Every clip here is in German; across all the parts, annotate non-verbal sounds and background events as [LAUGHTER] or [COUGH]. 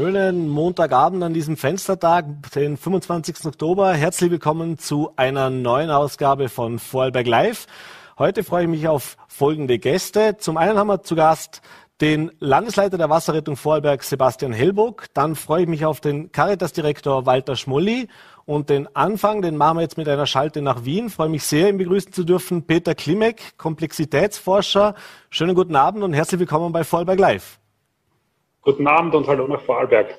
schönen Montagabend an diesem Fenstertag, den 25. Oktober. Herzlich willkommen zu einer neuen Ausgabe von Vorarlberg Live. Heute freue ich mich auf folgende Gäste. Zum einen haben wir zu Gast den Landesleiter der Wasserrettung Vorarlberg, Sebastian Hellburg. Dann freue ich mich auf den Caritas-Direktor Walter Schmolli. Und den Anfang, den machen wir jetzt mit einer Schalte nach Wien. Ich freue mich sehr, ihn begrüßen zu dürfen. Peter Klimek, Komplexitätsforscher. Schönen guten Abend und herzlich willkommen bei Vorarlberg Live. Guten Abend und hallo nach Vorarlberg.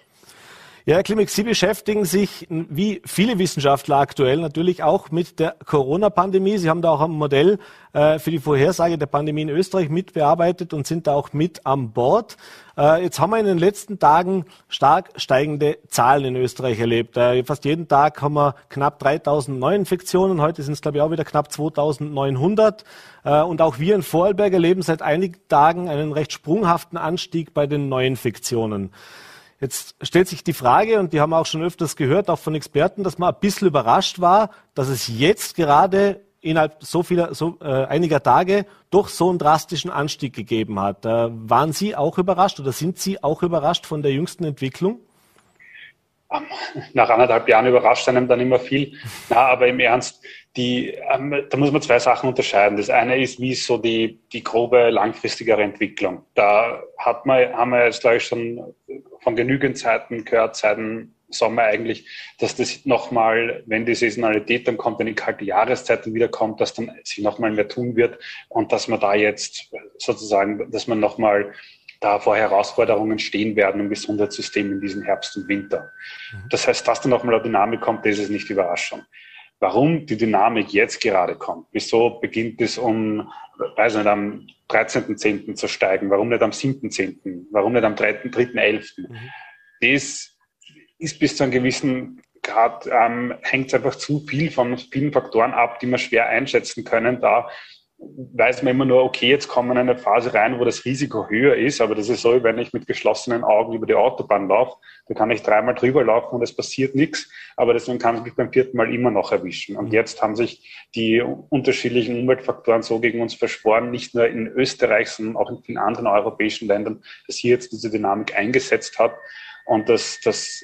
Ja, Herr Klimek, Sie beschäftigen sich wie viele Wissenschaftler aktuell natürlich auch mit der Corona-Pandemie. Sie haben da auch ein Modell äh, für die Vorhersage der Pandemie in Österreich mitbearbeitet und sind da auch mit an Bord. Äh, jetzt haben wir in den letzten Tagen stark steigende Zahlen in Österreich erlebt. Äh, fast jeden Tag haben wir knapp 3000 Neuinfektionen. Heute sind es, glaube ich, auch wieder knapp 2900. Äh, und auch wir in Vorarlberg erleben seit einigen Tagen einen recht sprunghaften Anstieg bei den Neuinfektionen. Jetzt stellt sich die Frage, und die haben wir auch schon öfters gehört, auch von Experten, dass man ein bisschen überrascht war, dass es jetzt gerade innerhalb so vieler, so äh, einiger Tage doch so einen drastischen Anstieg gegeben hat. Äh, waren Sie auch überrascht oder sind Sie auch überrascht von der jüngsten Entwicklung? Nach anderthalb Jahren überrascht einem dann immer viel. Na, aber im Ernst, die, ähm, da muss man zwei Sachen unterscheiden. Das eine ist, wie ist so die, die grobe langfristigere Entwicklung. Da hat man, haben wir jetzt, glaube ich, schon von genügend Zeiten gehört, Zeiten Sommer eigentlich, dass das nochmal, wenn die Saisonalität dann kommt, wenn die kalte Jahreszeit dann wieder kommt, dass dann sich nochmal mehr tun wird und dass man da jetzt sozusagen, dass man nochmal da vor Herausforderungen stehen werden im Gesundheitssystem in diesem Herbst und Winter. Mhm. Das heißt, dass da nochmal eine Dynamik kommt, das ist nicht Überraschung. Warum die Dynamik jetzt gerade kommt, wieso beginnt es um, weiß nicht, am 13.10. zu steigen, warum nicht am 7.10., warum nicht am 3.11., mhm. das ist bis zu einem gewissen Grad, ähm, hängt einfach zu viel von vielen Faktoren ab, die man schwer einschätzen können, da weiß man immer nur, okay, jetzt kommen wir in eine Phase rein, wo das Risiko höher ist, aber das ist so, wenn ich mit geschlossenen Augen über die Autobahn laufe, da kann ich dreimal drüber laufen und es passiert nichts, aber deswegen kann ich mich beim vierten Mal immer noch erwischen. Und jetzt haben sich die unterschiedlichen Umweltfaktoren so gegen uns verschworen, nicht nur in Österreich, sondern auch in vielen anderen europäischen Ländern, dass hier jetzt diese Dynamik eingesetzt hat. Und das, das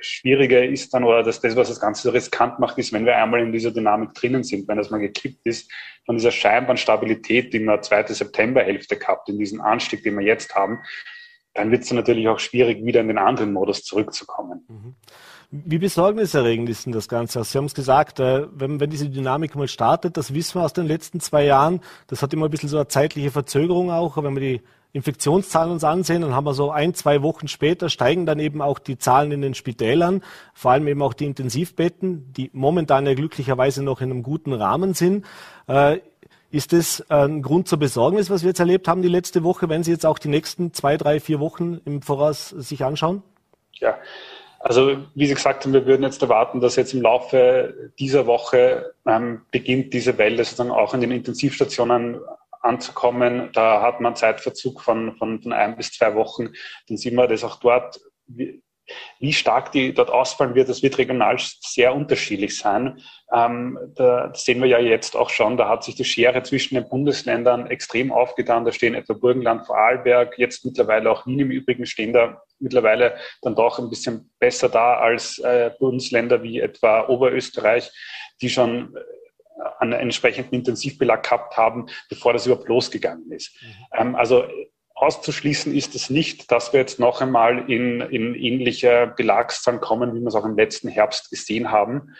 Schwierige ist dann, oder dass das, was das Ganze so riskant macht, ist, wenn wir einmal in dieser Dynamik drinnen sind, wenn das mal gekippt ist, von dieser scheinbaren Stabilität, die wir zweite Septemberhälfte gehabt, in diesen Anstieg, den wir jetzt haben, dann wird es natürlich auch schwierig, wieder in den anderen Modus zurückzukommen. Mhm. Wie besorgniserregend ist denn das Ganze? Also Sie haben es gesagt, äh, wenn, wenn, diese Dynamik mal startet, das wissen wir aus den letzten zwei Jahren, das hat immer ein bisschen so eine zeitliche Verzögerung auch, wenn wir die Infektionszahlen uns ansehen, dann haben wir so ein, zwei Wochen später steigen dann eben auch die Zahlen in den Spitälern, vor allem eben auch die Intensivbetten, die momentan ja glücklicherweise noch in einem guten Rahmen sind. Äh, ist das ein Grund zur Besorgnis, was wir jetzt erlebt haben die letzte Woche, wenn Sie jetzt auch die nächsten zwei, drei, vier Wochen im Voraus sich anschauen? Ja, also wie Sie gesagt haben, wir würden jetzt erwarten, dass jetzt im Laufe dieser Woche ähm, beginnt diese Welle sozusagen auch in den Intensivstationen anzukommen. Da hat man Zeitverzug von, von, von ein bis zwei Wochen. Dann sieht man das auch dort, wie, wie stark die dort ausfallen wird, das wird regional sehr unterschiedlich sein. Ähm, da, sehen wir ja jetzt auch schon. Da hat sich die Schere zwischen den Bundesländern extrem aufgetan. Da stehen etwa Burgenland, Vorarlberg, jetzt mittlerweile auch Wien im Übrigen stehen da mittlerweile dann doch ein bisschen besser da als äh, Bundesländer wie etwa Oberösterreich, die schon einen entsprechenden Intensivbelag gehabt haben, bevor das überhaupt losgegangen ist. Mhm. Also auszuschließen ist es nicht, dass wir jetzt noch einmal in, in ähnliche Belagszahlen kommen, wie wir es auch im letzten Herbst gesehen haben.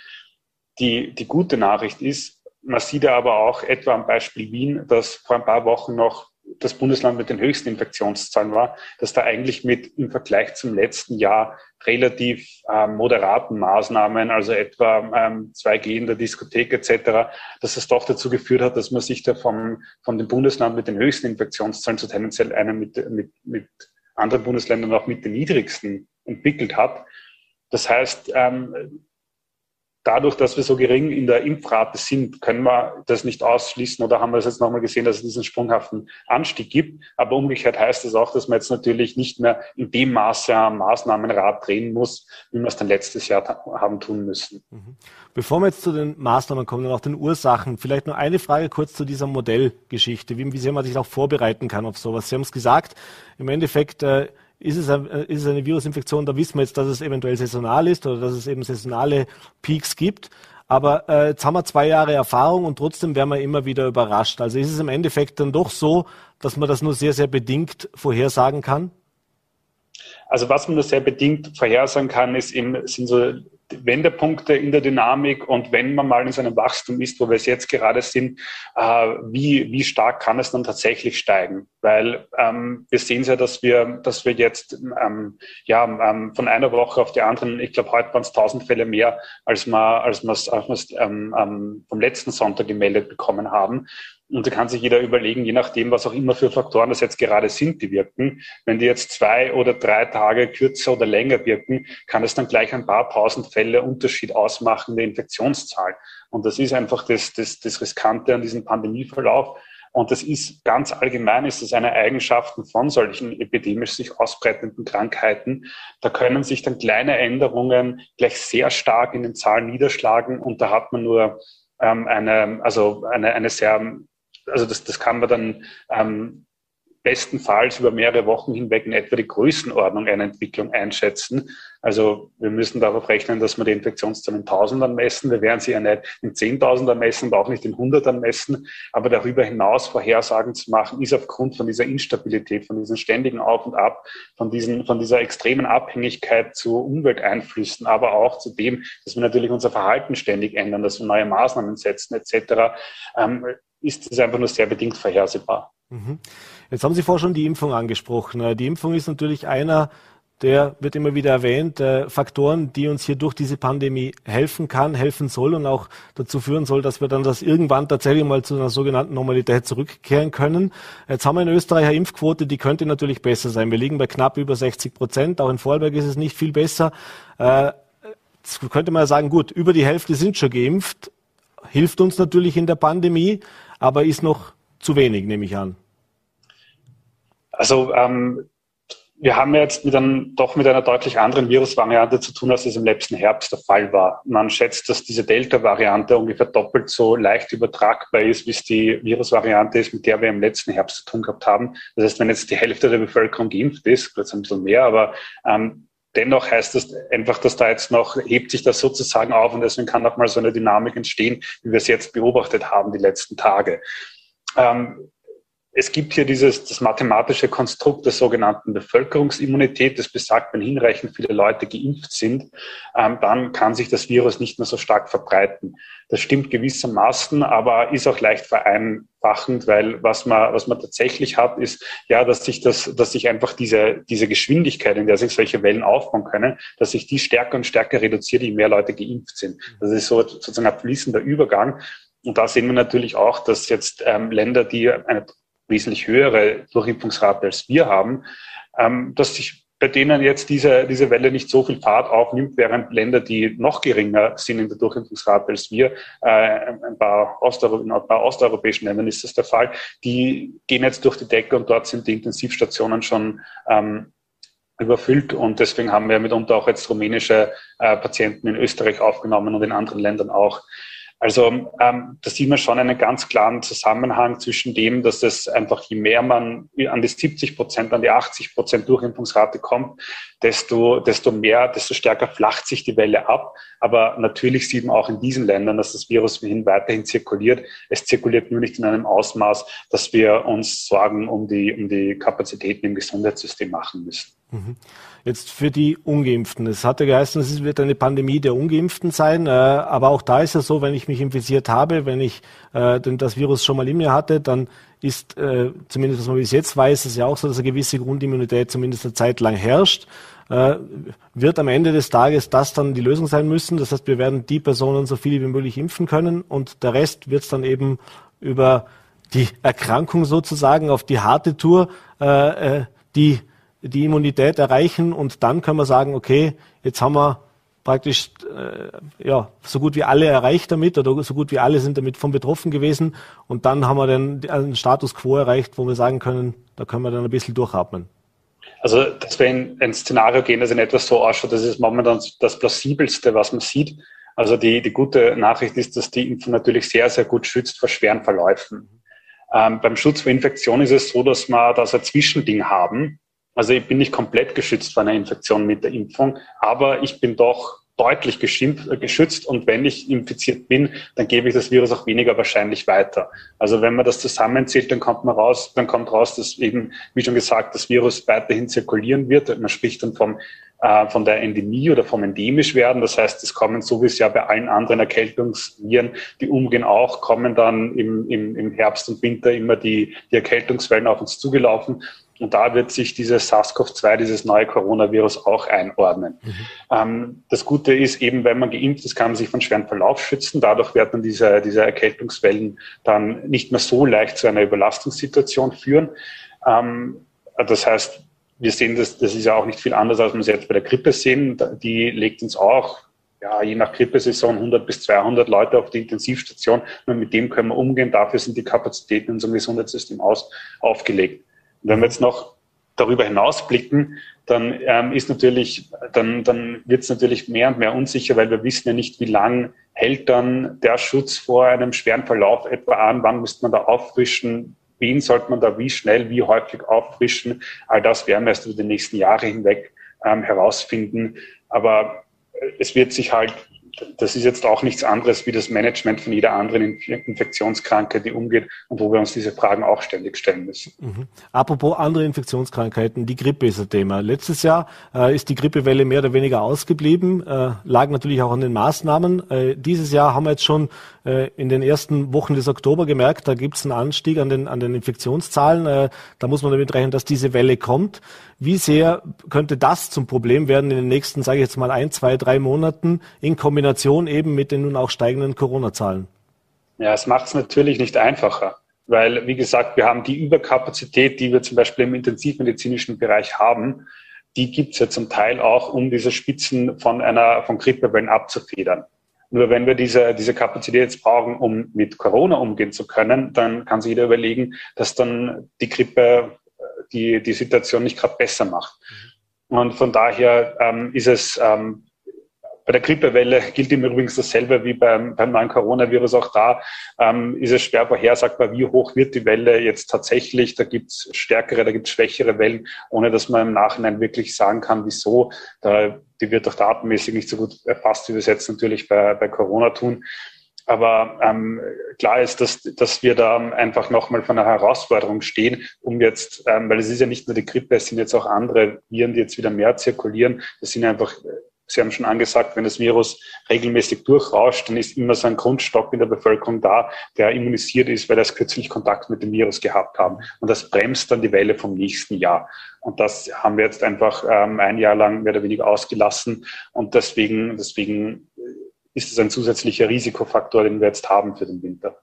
Die, die gute Nachricht ist, man sieht ja aber auch etwa am Beispiel Wien, dass vor ein paar Wochen noch das Bundesland mit den höchsten Infektionszahlen war, dass da eigentlich mit im Vergleich zum letzten Jahr relativ äh, moderaten Maßnahmen, also etwa ähm, 2G in der Diskothek etc., dass es doch dazu geführt hat, dass man sich da vom, von dem Bundesland mit den höchsten Infektionszahlen zu tendenziell einem mit, mit, mit anderen Bundesländern auch mit den niedrigsten entwickelt hat. Das heißt, ähm, dadurch, dass wir so gering in der Impfrate sind, können wir das nicht ausschließen oder haben wir es jetzt nochmal gesehen, dass es diesen sprunghaften Anstieg gibt. Aber umgekehrt heißt das auch, dass man jetzt natürlich nicht mehr in dem Maße am Maßnahmenrad drehen muss, wie wir es dann letztes Jahr haben tun müssen. Mhm. Bevor wir jetzt zu den Maßnahmen kommen und auch den Ursachen, vielleicht nur eine Frage kurz zu dieser Modellgeschichte, wie, wie sehr man sich auch vorbereiten kann auf sowas. Sie haben es gesagt, im Endeffekt, äh, ist es, ein, ist es eine Virusinfektion, da wissen wir jetzt, dass es eventuell saisonal ist oder dass es eben saisonale Peaks gibt. Aber äh, jetzt haben wir zwei Jahre Erfahrung und trotzdem werden wir immer wieder überrascht. Also ist es im Endeffekt dann doch so, dass man das nur sehr, sehr bedingt vorhersagen kann? Also was man nur sehr bedingt vorhersagen kann, ist eben, sind so Wendepunkte in der Dynamik und wenn man mal in so einem Wachstum ist, wo wir es jetzt gerade sind, äh, wie, wie stark kann es dann tatsächlich steigen? Weil ähm, wir sehen ja, dass wir, dass wir jetzt ähm, ja, ähm, von einer Woche auf die anderen, ich glaube, heute waren es 1000 Fälle mehr, als wir, als wir es ähm, ähm, vom letzten Sonntag gemeldet bekommen haben. Und da kann sich jeder überlegen, je nachdem, was auch immer für Faktoren das jetzt gerade sind, die wirken. Wenn die jetzt zwei oder drei Tage kürzer oder länger wirken, kann es dann gleich ein paar tausend Fälle Unterschied ausmachen der Infektionszahl. Und das ist einfach das, das, das Riskante an diesem Pandemieverlauf. Und das ist ganz allgemein, ist das eine Eigenschaft von solchen epidemisch sich ausbreitenden Krankheiten. Da können sich dann kleine Änderungen gleich sehr stark in den Zahlen niederschlagen. Und da hat man nur ähm, eine, also eine, eine sehr also das, das kann man dann ähm, bestenfalls über mehrere Wochen hinweg in etwa die Größenordnung einer Entwicklung einschätzen. Also wir müssen darauf rechnen, dass wir die Infektionszahlen in Tausendern messen. Wir werden sie ja nicht in Zehntausendern messen und auch nicht in Hundertern messen. Aber darüber hinaus Vorhersagen zu machen, ist aufgrund von dieser Instabilität, von diesem ständigen Auf und Ab, von, diesen, von dieser extremen Abhängigkeit zu Umwelteinflüssen, aber auch zu dem, dass wir natürlich unser Verhalten ständig ändern, dass wir neue Maßnahmen setzen etc., ähm, ist es einfach nur sehr bedingt vorhersehbar. Mhm. Jetzt haben Sie vorher schon die Impfung angesprochen. Die Impfung ist natürlich einer der wird immer wieder erwähnt, äh, Faktoren, die uns hier durch diese Pandemie helfen kann, helfen soll und auch dazu führen soll, dass wir dann das irgendwann tatsächlich mal zu einer sogenannten Normalität zurückkehren können. Jetzt haben wir in Österreich eine Impfquote, die könnte natürlich besser sein. Wir liegen bei knapp über 60 Prozent. Auch in Vorarlberg ist es nicht viel besser. Äh, jetzt könnte man sagen, gut, über die Hälfte sind schon geimpft hilft uns natürlich in der Pandemie, aber ist noch zu wenig, nehme ich an. Also ähm, wir haben jetzt mit einem, doch mit einer deutlich anderen Virusvariante zu tun, als es im letzten Herbst der Fall war. Man schätzt, dass diese Delta-Variante ungefähr doppelt so leicht übertragbar ist, wie es die Virusvariante ist, mit der wir im letzten Herbst zu tun gehabt haben. Das heißt, wenn jetzt die Hälfte der Bevölkerung geimpft ist, vielleicht ein bisschen mehr, aber ähm, Dennoch heißt das einfach, dass da jetzt noch, hebt sich das sozusagen auf und deswegen kann auch mal so eine Dynamik entstehen, wie wir es jetzt beobachtet haben die letzten Tage. Ähm, es gibt hier dieses das mathematische Konstrukt der sogenannten Bevölkerungsimmunität, das besagt, wenn hinreichend viele Leute geimpft sind, ähm, dann kann sich das Virus nicht mehr so stark verbreiten. Das stimmt gewissermaßen, aber ist auch leicht vereinfachend, weil was man, was man tatsächlich hat, ist ja, dass sich das, dass sich einfach diese, diese Geschwindigkeit, in der sich solche Wellen aufbauen können, dass sich die stärker und stärker reduziert, je mehr Leute geimpft sind. Das ist so sozusagen ein fließender Übergang. Und da sehen wir natürlich auch, dass jetzt ähm, Länder, die eine wesentlich höhere Durchimpfungsrate als wir haben, ähm, dass sich bei denen jetzt diese, diese Welle nicht so viel Fahrt aufnimmt, während Länder, die noch geringer sind in der Durchimpfungsrate als wir, äh, ein, paar Osteuropa, in ein paar osteuropäischen Ländern ist das der Fall, die gehen jetzt durch die Decke und dort sind die Intensivstationen schon ähm, überfüllt und deswegen haben wir mitunter auch jetzt rumänische äh, Patienten in Österreich aufgenommen und in anderen Ländern auch. Also ähm, da sieht man schon einen ganz klaren Zusammenhang zwischen dem, dass es einfach, je mehr man an die 70 Prozent, an die 80 Prozent Durchimpfungsrate kommt, desto, desto mehr, desto stärker flacht sich die Welle ab. Aber natürlich sieht man auch in diesen Ländern, dass das Virus weiterhin zirkuliert. Es zirkuliert nur nicht in einem Ausmaß, dass wir uns Sorgen um die, um die Kapazitäten im Gesundheitssystem machen müssen. Mhm. Jetzt für die Ungeimpften. Es hatte geheißen, es wird eine Pandemie der Ungeimpften sein. Äh, aber auch da ist es so, wenn ich mich infiziert habe, wenn ich äh, das Virus schon mal in mir hatte, dann ist, äh, zumindest was man bis jetzt weiß, es ja auch so, dass eine gewisse Grundimmunität zumindest eine Zeit lang herrscht. Wird am Ende des Tages das dann die Lösung sein müssen. Das heißt, wir werden die Personen so viele wie möglich impfen können und der Rest wird es dann eben über die Erkrankung sozusagen auf die harte Tour, die die Immunität erreichen und dann können wir sagen, okay, jetzt haben wir praktisch äh, ja so gut wie alle erreicht damit oder so gut wie alle sind damit von betroffen gewesen und dann haben wir dann einen Status quo erreicht, wo wir sagen können, da können wir dann ein bisschen durchatmen. Also, dass wir in ein Szenario gehen, das in etwas so ausschaut, das ist momentan das plausibelste, was man sieht. Also die, die gute Nachricht ist, dass die Impfung natürlich sehr, sehr gut schützt vor schweren Verläufen. Ähm, beim Schutz vor Infektion ist es so, dass wir da so ein Zwischending haben, Also ich bin nicht komplett geschützt vor einer Infektion mit der Impfung, aber ich bin doch deutlich äh, geschützt und wenn ich infiziert bin, dann gebe ich das Virus auch weniger wahrscheinlich weiter. Also wenn man das zusammenzählt, dann kommt man raus, dann kommt raus, dass eben, wie schon gesagt, das Virus weiterhin zirkulieren wird. Man spricht dann vom äh, von der Endemie oder vom endemisch werden. Das heißt, es kommen so wie es ja bei allen anderen Erkältungsviren, die umgehen auch, kommen dann im, im, im Herbst und Winter immer die, die Erkältungswellen auf uns zugelaufen. Und da wird sich dieses SARS-CoV-2, dieses neue Coronavirus auch einordnen. Mhm. Ähm, das Gute ist eben, wenn man geimpft ist, kann man sich von schweren Verlauf schützen. Dadurch werden diese, diese Erkältungswellen dann nicht mehr so leicht zu einer Überlastungssituation führen. Ähm, das heißt, wir sehen das, das ist ja auch nicht viel anders, als wir es jetzt bei der Grippe sehen. Die legt uns auch, ja, je nach Grippesaison 100 bis 200 Leute auf die Intensivstation. Und mit dem können wir umgehen. Dafür sind die Kapazitäten in unserem Gesundheitssystem aus, aufgelegt. Und wenn wir jetzt noch darüber hinaus blicken, dann ähm, ist natürlich, dann, dann wird es natürlich mehr und mehr unsicher, weil wir wissen ja nicht, wie lang hält dann der Schutz vor einem schweren Verlauf etwa an, wann müsste man da auffrischen, wen sollte man da wie schnell, wie häufig auffrischen. All das werden wir erst über die nächsten Jahre hinweg ähm, herausfinden. Aber es wird sich halt das ist jetzt auch nichts anderes wie das Management von jeder anderen Infektionskrankheit, die umgeht und wo wir uns diese Fragen auch ständig stellen müssen. Mhm. Apropos andere Infektionskrankheiten, die Grippe ist ein Thema. Letztes Jahr äh, ist die Grippewelle mehr oder weniger ausgeblieben, äh, lag natürlich auch an den Maßnahmen. Äh, dieses Jahr haben wir jetzt schon in den ersten Wochen des Oktober gemerkt, da gibt es einen Anstieg an den, an den Infektionszahlen. Äh, da muss man damit rechnen, dass diese Welle kommt. Wie sehr könnte das zum Problem werden in den nächsten, sage ich jetzt mal, ein, zwei, drei Monaten in Kombination eben mit den nun auch steigenden Corona-Zahlen? Ja, es macht es natürlich nicht einfacher, weil, wie gesagt, wir haben die Überkapazität, die wir zum Beispiel im intensivmedizinischen Bereich haben, die gibt es ja zum Teil auch, um diese Spitzen von einer von Grippewellen abzufedern. Nur wenn wir diese, diese Kapazität jetzt brauchen, um mit Corona umgehen zu können, dann kann sich jeder überlegen, dass dann die Grippe die, die Situation nicht gerade besser macht. Mhm. Und von daher ähm, ist es ähm, bei der Grippewelle gilt im Übrigen dasselbe wie beim, beim neuen Coronavirus. Auch da ähm, ist es schwer vorhersagbar, wie hoch wird die Welle jetzt tatsächlich. Da gibt es stärkere, da gibt es schwächere Wellen, ohne dass man im Nachhinein wirklich sagen kann, wieso. Da, die wird auch datenmäßig nicht so gut erfasst, wie wir es jetzt natürlich bei, bei Corona tun. Aber ähm, klar ist, dass, dass wir da einfach nochmal von einer Herausforderung stehen, um jetzt, ähm, weil es ist ja nicht nur die Grippe, es sind jetzt auch andere Viren, die jetzt wieder mehr zirkulieren. Das sind einfach, Sie haben schon angesagt, wenn das Virus regelmäßig durchrauscht, dann ist immer so ein Grundstock in der Bevölkerung da, der immunisiert ist, weil er kürzlich Kontakt mit dem Virus gehabt haben. Und das bremst dann die Welle vom nächsten Jahr. Und das haben wir jetzt einfach ähm, ein Jahr lang mehr oder weniger ausgelassen. Und deswegen, deswegen ist es ein zusätzlicher Risikofaktor, den wir jetzt haben für den Winter.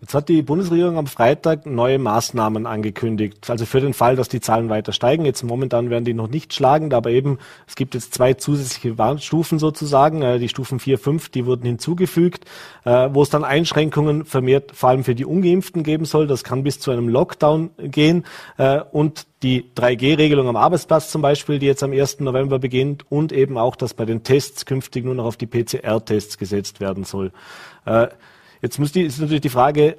Jetzt hat die Bundesregierung am Freitag neue Maßnahmen angekündigt. Also für den Fall, dass die Zahlen weiter steigen. Jetzt momentan werden die noch nicht schlagend, aber eben es gibt jetzt zwei zusätzliche Warnstufen sozusagen. Äh, die Stufen 4, 5, die wurden hinzugefügt, äh, wo es dann Einschränkungen vermehrt vor allem für die Ungeimpften geben soll. Das kann bis zu einem Lockdown gehen. Äh, und die 3G-Regelung am Arbeitsplatz zum Beispiel, die jetzt am 1. November beginnt und eben auch, dass bei den Tests künftig nur noch auf die PCR-Tests gesetzt werden soll. Jetzt muss die, ist natürlich die Frage,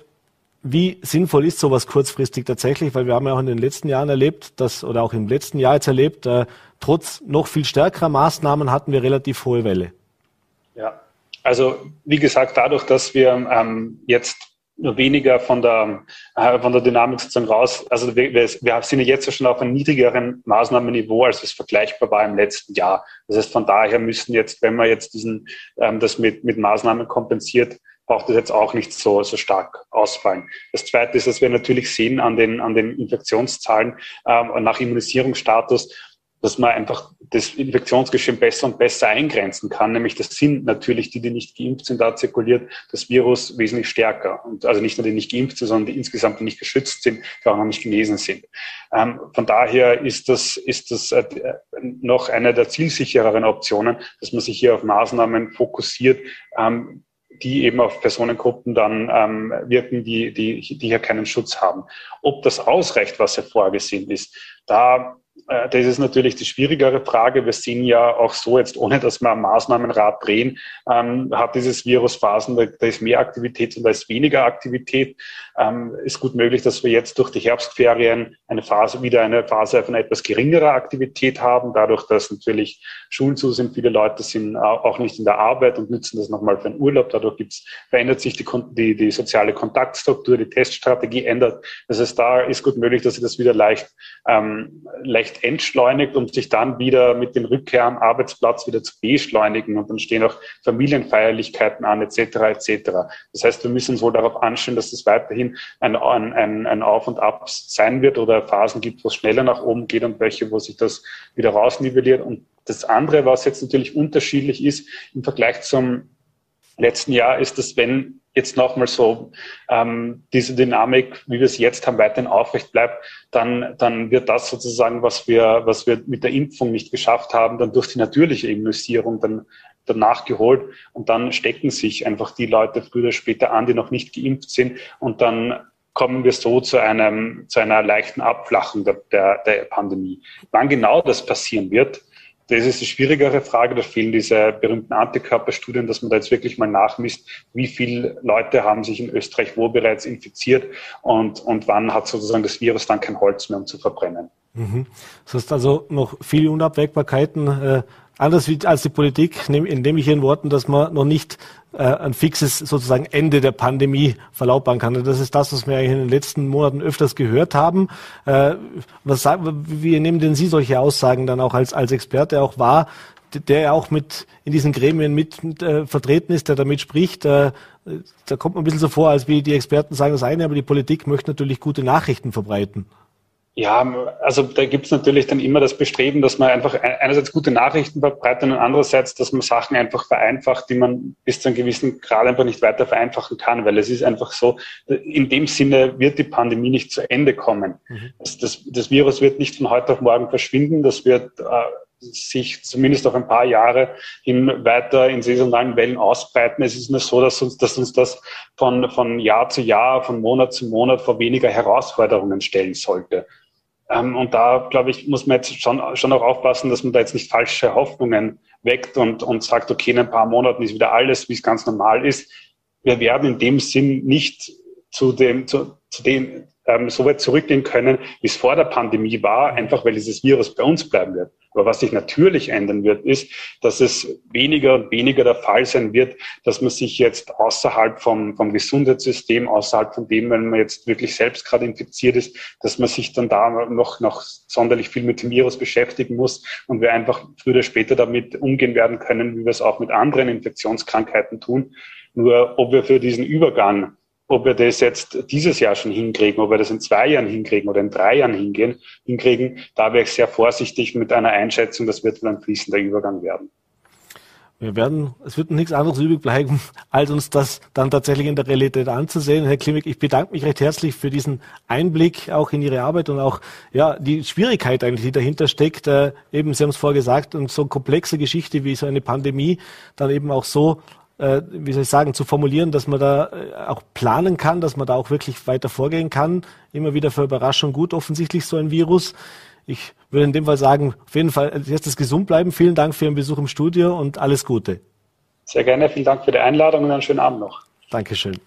wie sinnvoll ist sowas kurzfristig tatsächlich? Weil wir haben ja auch in den letzten Jahren erlebt, dass, oder auch im letzten Jahr jetzt erlebt, äh, trotz noch viel stärkerer Maßnahmen hatten wir relativ hohe Welle. Ja, also wie gesagt, dadurch, dass wir ähm, jetzt nur weniger von der, äh, von der Dynamik sozusagen raus. Also wir, wir sind ja jetzt schon auf einem niedrigeren Maßnahmenniveau, als es vergleichbar war im letzten Jahr. Das heißt, von daher müssen jetzt, wenn man jetzt diesen, ähm, das mit, mit Maßnahmen kompensiert, braucht es jetzt auch nicht so, so stark ausfallen. Das Zweite ist, dass wir natürlich sehen an den, an den Infektionszahlen ähm, nach Immunisierungsstatus, dass man einfach das Infektionsgeschehen besser und besser eingrenzen kann. Nämlich das sind natürlich die, die nicht geimpft sind, da zirkuliert das Virus wesentlich stärker. Und also nicht nur die nicht geimpft sind, sondern die insgesamt nicht geschützt sind, die auch noch nicht genesen sind. Ähm, von daher ist das, ist das äh, noch eine der zielsichereren Optionen, dass man sich hier auf Maßnahmen fokussiert, ähm, die eben auf Personengruppen dann ähm, wirken, die, die, die hier keinen Schutz haben. Ob das ausreicht, was hier vorgesehen ist, da das ist natürlich die schwierigere Frage. Wir sehen ja auch so jetzt, ohne dass wir am Maßnahmenrad drehen, ähm, hat dieses Virus Phasen, da, da, ist mehr Aktivität und da ist weniger Aktivität. Ähm, ist gut möglich, dass wir jetzt durch die Herbstferien eine Phase, wieder eine Phase von etwas geringerer Aktivität haben, dadurch, dass natürlich Schulen zu sind, viele Leute sind auch nicht in der Arbeit und nützen das nochmal für einen Urlaub. Dadurch gibt's, verändert sich die, die, die soziale Kontaktstruktur, die Teststrategie ändert. Das heißt, da ist gut möglich, dass sich das wieder leicht, ähm, leicht entschleunigt, um sich dann wieder mit dem Rückkehr am Arbeitsplatz wieder zu beschleunigen. Und dann stehen auch Familienfeierlichkeiten an, etc. etc. Das heißt, wir müssen uns wohl darauf anstellen, dass das weiterhin ein, ein, ein Auf und Ab sein wird oder Phasen gibt, wo es schneller nach oben geht und welche, wo sich das wieder rausnivelliert. Und das andere, was jetzt natürlich unterschiedlich ist im Vergleich zum letzten Jahr, ist, dass wenn jetzt nochmal so ähm, diese Dynamik, wie wir es jetzt haben, weiterhin aufrecht bleibt, dann, dann wird das sozusagen, was wir, was wir mit der Impfung nicht geschafft haben, dann durch die natürliche Immunisierung dann danach geholt und dann stecken sich einfach die Leute früher oder später an, die noch nicht geimpft sind und dann kommen wir so zu einem zu einer leichten Abflachung der, der, der Pandemie. Wann genau das passieren wird, das ist die schwierigere Frage. Da fehlen diese berühmten Antikörperstudien, dass man da jetzt wirklich mal nachmisst, wie viele Leute haben sich in Österreich wo bereits infiziert und, und wann hat sozusagen das Virus dann kein Holz mehr, um zu verbrennen. Mhm. Das heißt also noch viele Unabwägbarkeiten. Äh, anders wie, als die Politik, indem ich Ihren Worten, dass man noch nicht äh, ein fixes sozusagen Ende der Pandemie verlautbaren kann. Das ist das, was wir in den letzten Monaten öfters gehört haben. Äh, was sagen, wie nehmen denn Sie solche Aussagen dann auch als, als Experte auch wahr, der ja auch mit in diesen Gremien mit, mit äh, vertreten ist, der damit spricht? Äh, da kommt man ein bisschen so vor, als wie die Experten sagen das eine, aber die Politik möchte natürlich gute Nachrichten verbreiten. Ja, also da gibt es natürlich dann immer das Bestreben, dass man einfach einerseits gute Nachrichten verbreitet und andererseits, dass man Sachen einfach vereinfacht, die man bis zu einem gewissen Grad einfach nicht weiter vereinfachen kann, weil es ist einfach so, in dem Sinne wird die Pandemie nicht zu Ende kommen. Mhm. Das, das, das, Virus wird nicht von heute auf morgen verschwinden, das wird äh, sich zumindest auf ein paar Jahre hin weiter in saisonalen Wellen ausbreiten. Es ist nur so, dass uns, dass uns das von, von Jahr zu Jahr, von Monat zu Monat vor weniger Herausforderungen stellen sollte. Ähm, und da, glaube ich, muss man jetzt schon, schon auch aufpassen, dass man da jetzt nicht falsche Hoffnungen weckt und, und sagt, okay, in ein paar Monaten ist wieder alles, wie es ganz normal ist. Wir werden in dem Sinn nicht zu dem, zu, zu dem, ähm, so weit zurückgehen können, wie es vor der Pandemie war, einfach weil dieses Virus bei uns bleiben wird. Aber was sich natürlich ändern wird, ist, dass es weniger und weniger der Fall sein wird, dass man sich jetzt außerhalb vom, vom Gesundheitssystem, außerhalb von dem, wenn man jetzt wirklich selbst gerade infiziert ist, dass man sich dann da noch, noch sonderlich viel mit dem Virus beschäftigen muss und wir einfach früher oder später damit umgehen werden können, wie wir es auch mit anderen Infektionskrankheiten tun. Nur ob wir für diesen Übergang ob wir das jetzt dieses Jahr schon hinkriegen, ob wir das in zwei Jahren hinkriegen oder in drei Jahren hingehen, hinkriegen, da wäre ich sehr vorsichtig mit einer Einschätzung, das wird ein fließender Übergang werden. Wir werden, es wird nichts anderes übrig bleiben, als uns das dann tatsächlich in der Realität anzusehen. Herr Klimek, ich bedanke mich recht herzlich für diesen Einblick auch in Ihre Arbeit und auch ja die Schwierigkeit eigentlich, die dahinter steckt. Äh, eben, Sie haben es vorher gesagt, und so komplexe Geschichte wie so eine Pandemie dann eben auch so äh, wie soll ich sagen, zu formulieren, dass man da äh, auch planen kann, dass man da auch wirklich weiter vorgehen kann. Immer wieder für Überraschung gut, offensichtlich so ein Virus. Ich würde in dem Fall sagen, auf jeden Fall als erstes gesund bleiben. Vielen Dank für Ihren Besuch im Studio und alles Gute. Sehr gerne, vielen Dank für die Einladung und einen schönen Abend noch. Dankeschön.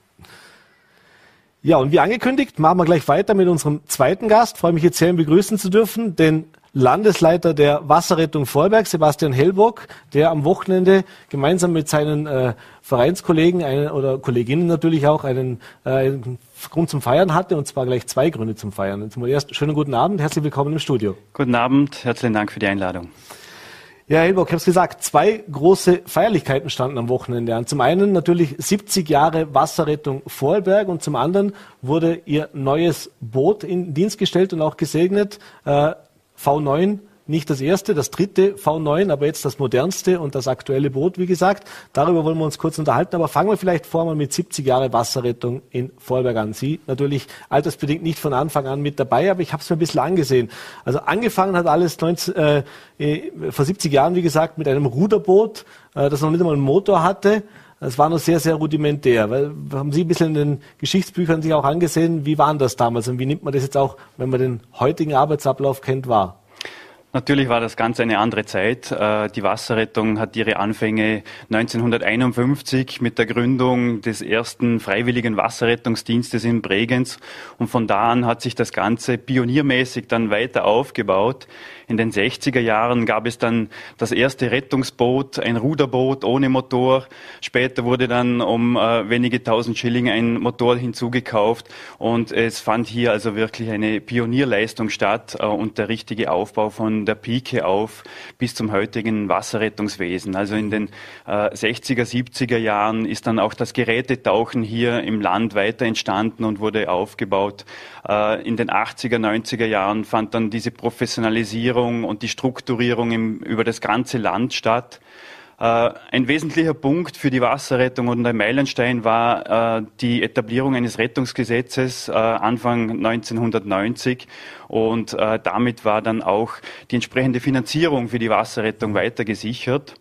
Ja, und wie angekündigt, machen wir gleich weiter mit unserem zweiten Gast. Ich freue mich jetzt sehr, ihn begrüßen zu dürfen, den Landesleiter der Wasserrettung Vorberg, Sebastian Hellbock, der am Wochenende gemeinsam mit seinen äh, Vereinskollegen einen, oder Kolleginnen natürlich auch einen, äh, einen Grund zum Feiern hatte, und zwar gleich zwei Gründe zum Feiern. Zum ersten schönen guten Abend, herzlich willkommen im Studio. Guten Abend, herzlichen Dank für die Einladung. Ja, Herr Hellbock, ich habe es gesagt, zwei große Feierlichkeiten standen am Wochenende an. Zum einen natürlich 70 Jahre Wasserrettung Vorarlberg und zum anderen wurde Ihr neues Boot in Dienst gestellt und auch gesegnet. Äh, V9 nicht das erste, das dritte V9, aber jetzt das modernste und das aktuelle Boot, wie gesagt. Darüber wollen wir uns kurz unterhalten, aber fangen wir vielleicht vor mal mit 70 Jahre Wasserrettung in Vorberg an. Sie natürlich altersbedingt nicht von Anfang an mit dabei, aber ich habe es mir ein bisschen angesehen. Also angefangen hat alles 19, äh, vor 70 Jahren, wie gesagt, mit einem Ruderboot, äh, das noch nicht einmal einen Motor hatte. Es war noch sehr, sehr rudimentär. Weil, haben Sie ein bisschen in den Geschichtsbüchern sich auch angesehen, wie waren das damals und wie nimmt man das jetzt auch, wenn man den heutigen Arbeitsablauf kennt, wahr? Natürlich war das Ganze eine andere Zeit. Äh, die Wasserrettung hat ihre Anfänge 1951 mit der Gründung des ersten freiwilligen Wasserrettungsdienstes in Bregenz. Und von da an hat sich das Ganze pioniermäßig dann weiter aufgebaut. In den 60er Jahren gab es dann das erste Rettungsboot, ein Ruderboot ohne Motor. Später wurde dann um äh, wenige tausend Schilling ein Motor hinzugekauft. Und es fand hier also wirklich eine Pionierleistung statt äh, und der richtige Aufbau von der Pike auf bis zum heutigen Wasserrettungswesen. Also in den äh, 60er, 70er Jahren ist dann auch das Gerätetauchen hier im Land weiter entstanden und wurde aufgebaut. Äh, in den 80er, 90er Jahren fand dann diese Professionalisierung und die Strukturierung im, über das ganze Land statt. Äh, ein wesentlicher Punkt für die Wasserrettung und ein Meilenstein war äh, die Etablierung eines Rettungsgesetzes Anfang 1990 und damit war dann auch die entsprechende Finanzierung für die Wasserrettung weiter gesichert.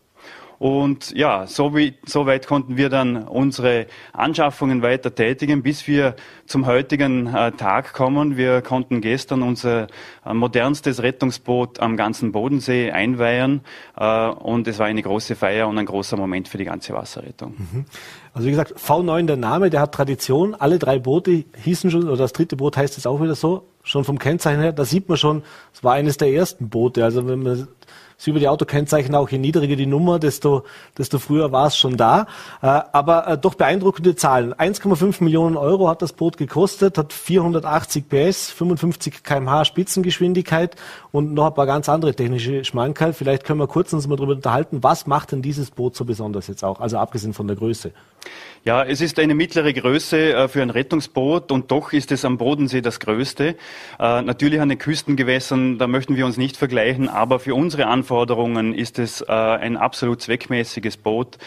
Und ja, so, wie, so weit konnten wir dann unsere Anschaffungen weiter tätigen, bis wir zum heutigen äh, Tag kommen. Wir konnten gestern unser äh, modernstes Rettungsboot am ganzen Bodensee einweihen. Äh, und es war eine große Feier und ein großer Moment für die ganze Wasserrettung. Mhm. Also wie gesagt, V9 der Name, der hat Tradition. Alle drei Boote hießen schon, oder das dritte Boot heißt jetzt auch wieder so, schon vom Kennzeichen her, da sieht man schon, es war eines der ersten Boote. Also wenn man ist über die Autokennzeichen auch, je niedriger die Nummer, desto, desto früher war es schon da. Äh, aber äh, doch beeindruckende Zahlen. 1,5 Millionen Euro hat das Boot gekostet, hat 480 PS, 55 kmh Spitzengeschwindigkeit und noch ein paar ganz andere technische Schmankerl. Vielleicht können wir kurz uns mal darüber unterhalten, was macht denn dieses Boot so besonders jetzt auch, also abgesehen von der Größe? Ja, es ist eine mittlere Größe äh, für ein Rettungsboot und doch ist es am Bodensee das größte. Äh, natürlich an den Küstengewässern, da möchten wir uns nicht vergleichen, aber für unsere Anforderungen ist es äh, ein absolut zweckmäßiges Boot.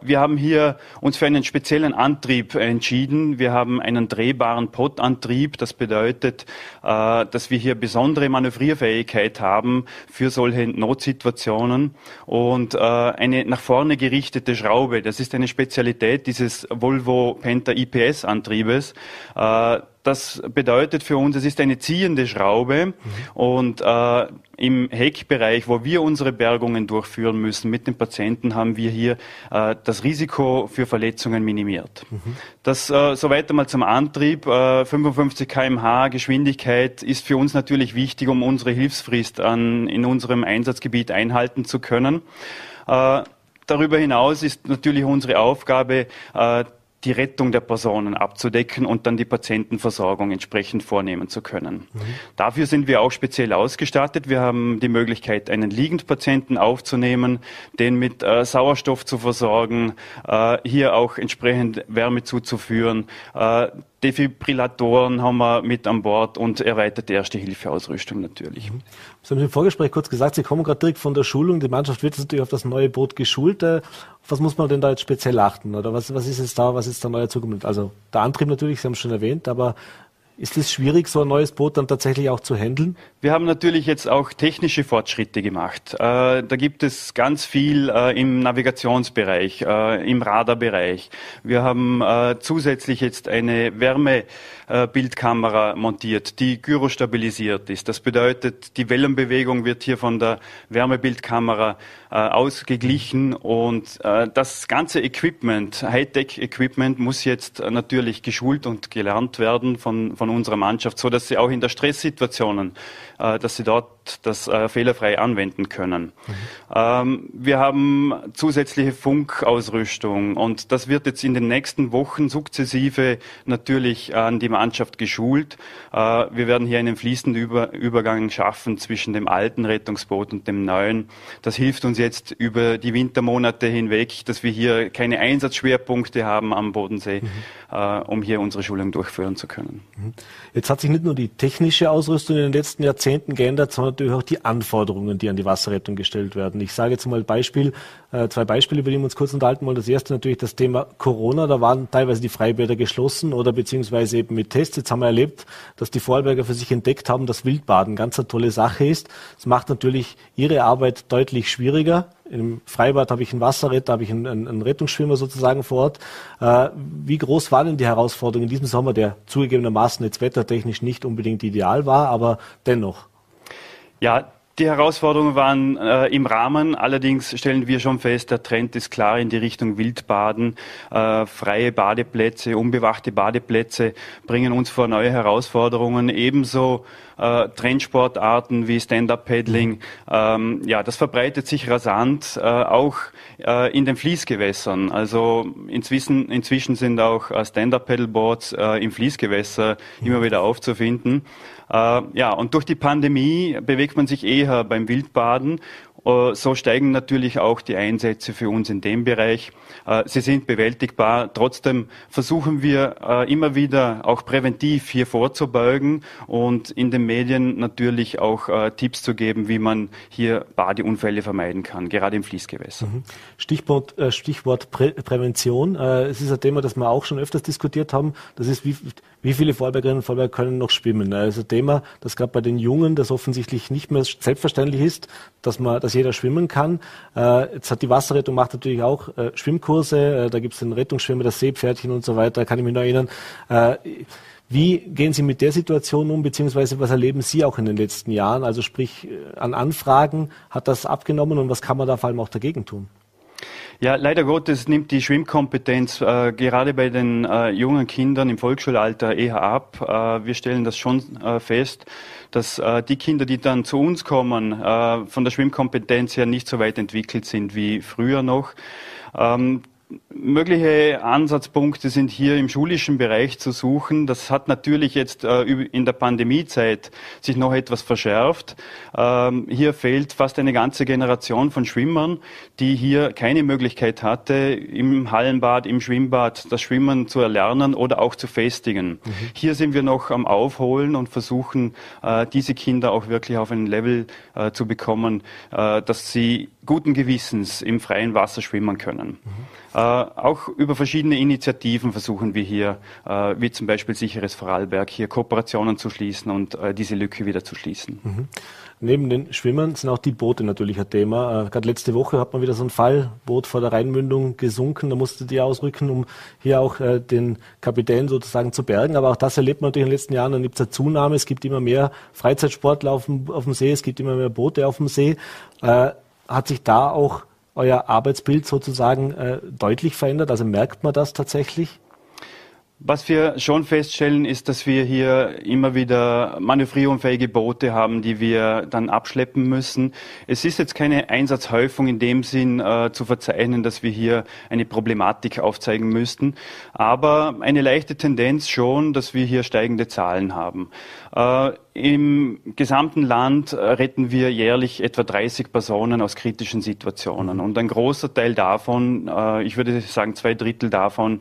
Wir haben hier uns für einen speziellen Antrieb entschieden. Wir haben einen drehbaren Pottantrieb. Das bedeutet, dass wir hier besondere Manövrierfähigkeit haben für solche Notsituationen und eine nach vorne gerichtete Schraube. Das ist eine Spezialität dieses Volvo Penta IPS Antriebes. Äh, das bedeutet für uns, es ist eine ziehende Schraube mhm. und äh, im Heckbereich, wo wir unsere Bergungen durchführen müssen mit den Patienten, haben wir hier äh, das Risiko für Verletzungen minimiert. Mhm. Das äh, soweit einmal zum Antrieb. Äh, 55 kmh Geschwindigkeit ist für uns natürlich wichtig, um unsere Hilfsfrist an, in unserem Einsatzgebiet einhalten zu können. Äh, Darüber hinaus ist natürlich unsere Aufgabe, äh, die Rettung der Personen abzudecken und dann die Patientenversorgung entsprechend vornehmen zu können. Mhm. Dafür sind wir auch speziell ausgestattet. Wir haben die Möglichkeit, einen Liegendpatienten aufzunehmen, den mit äh, Sauerstoff zu versorgen, äh, hier auch entsprechend Wärme zuzuführen. Äh, Defibrillatoren haben wir mit an Bord und erweiterte Erste-Hilfe-Ausrüstung natürlich. Mhm. Sie haben im Vorgespräch kurz gesagt, Sie kommen gerade direkt von der Schulung. Die Mannschaft wird natürlich auf das neue Boot geschult. Was muss man denn da jetzt speziell achten? Oder was, was ist jetzt da, was ist der neue Zukunft? Also der Antrieb natürlich, Sie haben es schon erwähnt, aber ist es schwierig, so ein neues Boot dann tatsächlich auch zu handeln? Wir haben natürlich jetzt auch technische Fortschritte gemacht. Äh, da gibt es ganz viel äh, im Navigationsbereich, äh, im Radarbereich. Wir haben zusätzlich jetzt eine Wärmebildkamera montiert, die gyrostabilisiert ist. Das bedeutet, die Wellenbewegung wird hier von der Wärmebildkamera ausgeglichen und das ganze Equipment, Hightech-Equipment muss jetzt natürlich geschult und gelernt werden von, von unserer Mannschaft, so dass sie auch in der Stresssituationen, dass sie dort das äh, fehlerfrei anwenden können. Mhm. Wir haben zusätzliche Funkausrüstung und das wird jetzt in den nächsten Wochen sukzessive natürlich an die Mannschaft geschult. Äh, wir werden hier einen fließenden Über Übergang schaffen zwischen dem alten Rettungsboot und dem neuen. Das hilft uns jetzt über die Wintermonate hinweg, dass wir hier keine Einsatzschwerpunkte haben am Bodensee, mhm. äh, um hier unsere Schulung durchführen zu können. Mhm. Jetzt hat sich nicht nur die technische Ausrüstung in den letzten Jahrzehnten geändert, sondern natürlich auch die Anforderungen, die an die Wasserrettung gestellt werden. Ich sage jetzt mal Beispiel, äh, zwei Beispiele, über die wir uns kurz unterhalten wollen. Das erste natürlich das Thema Corona. Da waren teilweise die Freibäder geschlossen oder beziehungsweise eben mit Tests. Jetzt haben wir erlebt, dass die Vorarlberger für sich entdeckt haben, dass Wildbaden ganz eine tolle Sache ist. Das macht natürlich ihre Arbeit deutlich schwieriger. Im Freibad habe ich einen Wasserretter, habe ich einen, einen, Rettungsschwimmer sozusagen vor Ort. Äh, wie groß war denn die Herausforderung in diesem Sommer, der zugegebenermaßen jetzt wettertechnisch nicht unbedingt ideal war, aber dennoch? Ja, Die Herausforderungen waren äh, im Rahmen, allerdings stellen wir schon fest, der Trend ist klar in die Richtung Wildbaden. Äh, freie Badeplätze, unbewachte Badeplätze bringen uns vor neue Herausforderungen. Ebenso äh, Trendsportarten wie Stand-Up-Paddling. Ähm, ja, das verbreitet sich rasant, äh, auch äh, in den Fließgewässern. Also inzwischen, inzwischen sind auch äh, Stand-Up-Paddleboards im Fließgewässer immer wieder aufzufinden. Äh, ja, und durch die Pandemie bewegt man sich eher beim Wildbaden so steigen natürlich auch die Einsätze für uns in dem Bereich. Äh, sie sind bewältigbar. Trotzdem versuchen wir äh, immer wieder auch präventiv hier vorzubeugen und in den Medien natürlich auch Tipps zu geben, wie man hier Badeunfälle vermeiden kann, gerade im Fließgewässer. Mhm. Stichwort, Stichwort Prä Prävention. Es ist ein Thema, das wir auch schon öfters diskutiert haben. Das ist, wie, wie viele Vorbergerinnen und Vorberger können noch schwimmen? Das ist ein Thema, das gerade bei den Jungen, das offensichtlich nicht mehr selbstverständlich ist, dass man, dass jeder schwimmen kann. Äh, jetzt hat die Wasserrettung macht natürlich auch äh, Schwimmkurse. Äh, da gibt es den Rettungsschwimmer, das Seepferdchen und so weiter. Kann ich mich noch erinnern. Äh, wie gehen Sie mit der Situation um, beziehungsweise was erleben Sie auch in den letzten Jahren? Also sprich, äh, an Anfragen hat das abgenommen und was kann man da vor allem auch dagegen tun? Ja, leider Gottes nimmt die Schwimmkompetenz äh, gerade bei den äh, jungen Kindern im Volksschulalter eher ab. Äh, wir stellen das schon äh, fest, dass äh, die Kinder, die dann zu uns kommen, äh, von der Schwimmkompetenz her nicht so weit entwickelt sind wie früher noch. Ähm, Mögliche Ansatzpunkte sind hier im schulischen Bereich zu suchen. Das hat natürlich jetzt äh, in der Pandemiezeit sich noch etwas verschärft. Ähm, hier fehlt fast eine ganze Generation von Schwimmern, die hier keine Möglichkeit hatte, im Hallenbad, im Schwimmbad das Schwimmen zu erlernen oder auch zu festigen. Mhm. Hier sind wir noch am Aufholen und versuchen, äh, diese Kinder auch wirklich auf ein Level äh, zu bekommen, dass sie guten Gewissens im freien Wasser schwimmen können. Mhm. Äh, auch über verschiedene Initiativen versuchen wir hier, äh, wie zum Beispiel Sicheres Vorarlberg, hier Kooperationen zu schließen und äh, diese Lücke wieder zu schließen. Mhm. Neben den Schwimmern sind auch die Boote natürlich ein Thema. Gerade letzte Woche hat man wieder so ein Fall, Boot vor der Rheinmündung gesunken, da musste die ausrücken, um hier auch den Kapitän sozusagen zu bergen. Aber auch das erlebt man natürlich in den letzten Jahren, dann gibt es eine Zunahme, es gibt immer mehr Freizeitsportler auf dem, auf dem See, es gibt immer mehr Boote auf dem See. Hat sich da auch euer Arbeitsbild sozusagen äh, deutlich verändert? Also merkt man das tatsächlich? Was wir schon feststellen, ist, dass wir hier immer wieder manövrierunfähige Boote haben, die wir dann abschleppen müssen. Es ist jetzt keine Einsatzhäufung in dem Sinn äh, zu verzeichnen, dass wir hier eine Problematik aufzeigen müssten, aber eine leichte Tendenz schon, dass wir hier steigende Zahlen haben. Äh, Im gesamten Land äh, retten wir jährlich etwa 30 Personen aus kritischen Situationen. Und ein großer Teil davon, äh, ich würde sagen zwei Drittel davon,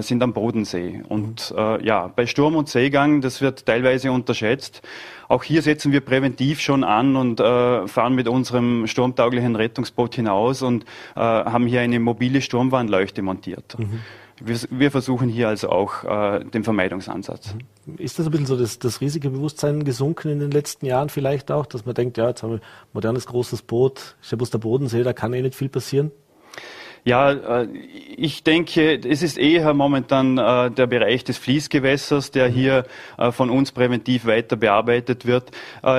sind am Bodensee. Und ja, bei Sturm und Seegang, das wird teilweise unterschätzt. Auch hier setzen wir präventiv schon an und fahren mit unserem sturmtauglichen Rettungsboot hinaus und haben hier eine mobile Sturmwarnleuchte montiert. Mhm. Wir, wir, versuchen hier also auch äh, den Vermeidungsansatz. Mhm. Ist das ein bisschen so das, das Risikobewusstsein gesunken in den letzten Jahren vielleicht auch, dass man denkt, ja, jetzt haben wir ein modernes großes Boot, ist ja bloß der Bodensee, da kann eh nicht viel passieren? Ja, äh, ich denke, es ist eher momentan äh, der Bereich des Fließgewässers, der hier äh, von uns präventiv weiter bearbeitet wird.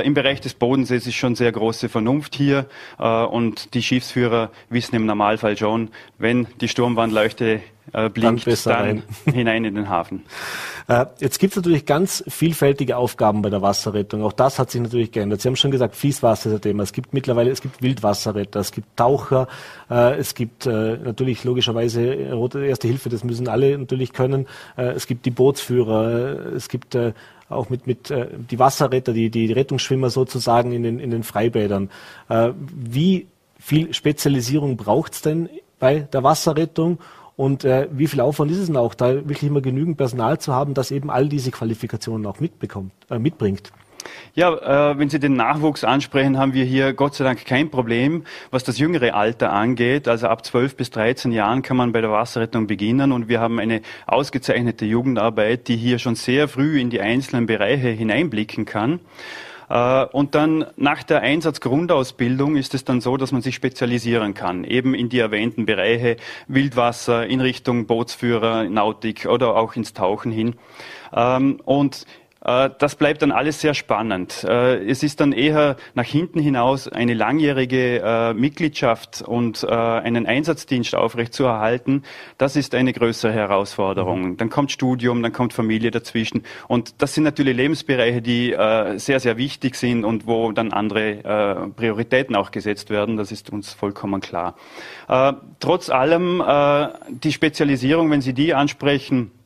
Im Bereich des Bodensees ist schon sehr große Vernunft hier und die Schiffsführer wissen im Normalfall schon, wenn die Sturmwarnleuchte äh, blinkt dann, dann [LAUGHS] hinein in den Hafen. Äh, jetzt gibt es natürlich ganz vielfältige Aufgaben bei der Wasserrettung. Auch das hat sich natürlich geändert. Sie haben schon gesagt, Fließwasser ist ein Thema. Es gibt mittlerweile, es gibt Wildwasserretter, es gibt Taucher, äh, es gibt äh, natürlich logischerweise Erste Hilfe, das müssen alle natürlich können. Es gibt die Bootsführer, es gibt auch mit, mit äh, die Wasserretter, die, die Rettungsschwimmer sozusagen in den, in den Freibädern. Äh, wie viel Spezialisierung braucht es denn bei der Wasserrettung? Und äh, wie viel Aufwand ist es denn auch, da wirklich immer genügend Personal zu haben, das eben all diese Qualifikationen auch mitbekommt, äh, mitbringt? Ja, äh, wenn Sie den Nachwuchs ansprechen, haben wir hier Gott sei Dank kein Problem, was das jüngere Alter angeht. Also ab 12 bis 13 Jahren kann man bei der Wasserrettung beginnen und wir haben eine ausgezeichnete Jugendarbeit, die hier schon sehr früh in die einzelnen Bereiche hineinblicken kann. Äh, und dann nach der Einsatzgrundausbildung ist es dann so, dass man sich spezialisieren kann, eben in die erwähnten Bereiche Wildwasser in Richtung Bootsführer, Nautik oder auch ins Tauchen hin. Ähm, und das bleibt dann alles sehr spannend. Äh, es ist dann eher nach hinten hinaus eine langjährige äh, Mitgliedschaft und einen Einsatzdienst aufrechtzuerhalten. Das ist eine größere Herausforderung. Mhm. Dann kommt Studium, dann kommt Familie dazwischen. Und das sind natürlich Lebensbereiche, die sehr, sehr wichtig sind und wo dann andere Prioritäten auch gesetzt werden. Das ist uns vollkommen klar. Trotz allem, die Spezialisierung, wenn Sie die ansprechen, äh,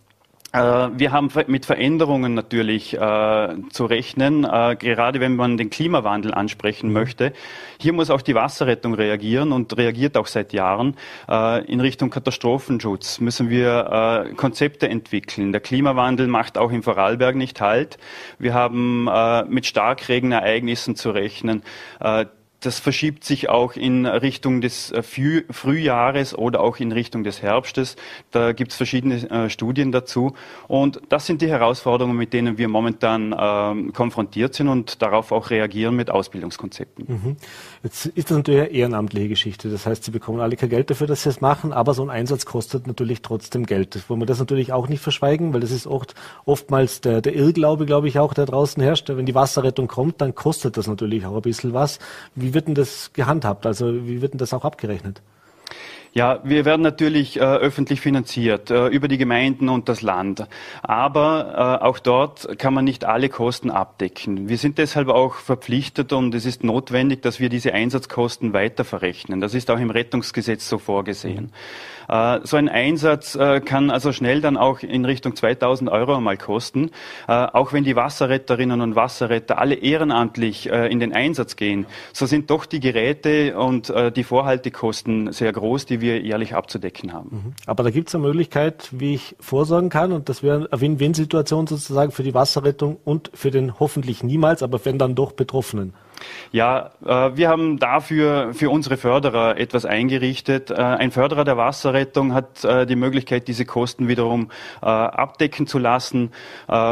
wir haben mit Veränderungen natürlich äh, zu rechnen, äh, gerade wenn man den Klimawandel ansprechen mhm. möchte. Hier muss auch die Wasserrettung reagieren und reagiert auch seit Jahren. Äh, in Richtung Katastrophenschutz müssen wir äh, Konzepte entwickeln. Der Klimawandel macht auch im Vorarlberg nicht Halt. Wir haben äh, mit Starkregenereignissen zu rechnen das verschiebt sich auch in Richtung des äh, Frühjahres oder auch in Richtung des Herbstes. Da gibt es verschiedene äh, Studien dazu. Und das sind die Herausforderungen, mit denen wir momentan ähm, konfrontiert sind und darauf auch reagieren mit Ausbildungskonzepten. Mhm. Jetzt ist das natürlich eine ehrenamtliche Geschichte. Das heißt, Sie bekommen alle kein Geld dafür, dass Sie es machen, aber so ein Einsatz kostet natürlich trotzdem Geld. Das wollen wir das natürlich auch nicht verschweigen, weil das ist oft, oftmals der, der Irrglaube, glaube ich, auch, der draußen herrscht. Wenn die Wasserrettung kommt, dann kostet das natürlich auch ein bisschen was. Wie wie wird denn das gehandhabt? Also wie wird denn das auch abgerechnet? Ja, wir werden natürlich äh, öffentlich finanziert äh, über die Gemeinden und das Land. Aber äh, auch dort kann man nicht alle Kosten abdecken. Wir sind deshalb auch verpflichtet und es ist notwendig, dass wir diese Einsatzkosten weiter verrechnen. Das ist auch im Rettungsgesetz so vorgesehen. Äh, so ein Einsatz äh, kann also schnell dann auch in Richtung 2000 Euro einmal kosten. Äh, auch wenn die Wasserretterinnen und Wasserretter alle ehrenamtlich in den Einsatz gehen, so sind doch die Geräte und die Vorhaltekosten sehr groß, die wir jährlich abzudecken haben. Mhm. Aber da gibt es eine Möglichkeit, wie ich vorsorgen kann und das wäre eine Win-Win-Situation sozusagen für die Wasserrettung und für den hoffentlich niemals, aber wenn dann doch Betroffenen. Ja, äh, wir haben dafür für unsere Förderer etwas eingerichtet. Äh, ein Förderer der Wasserrettung hat äh, die Möglichkeit, diese Kosten wiederum abdecken zu lassen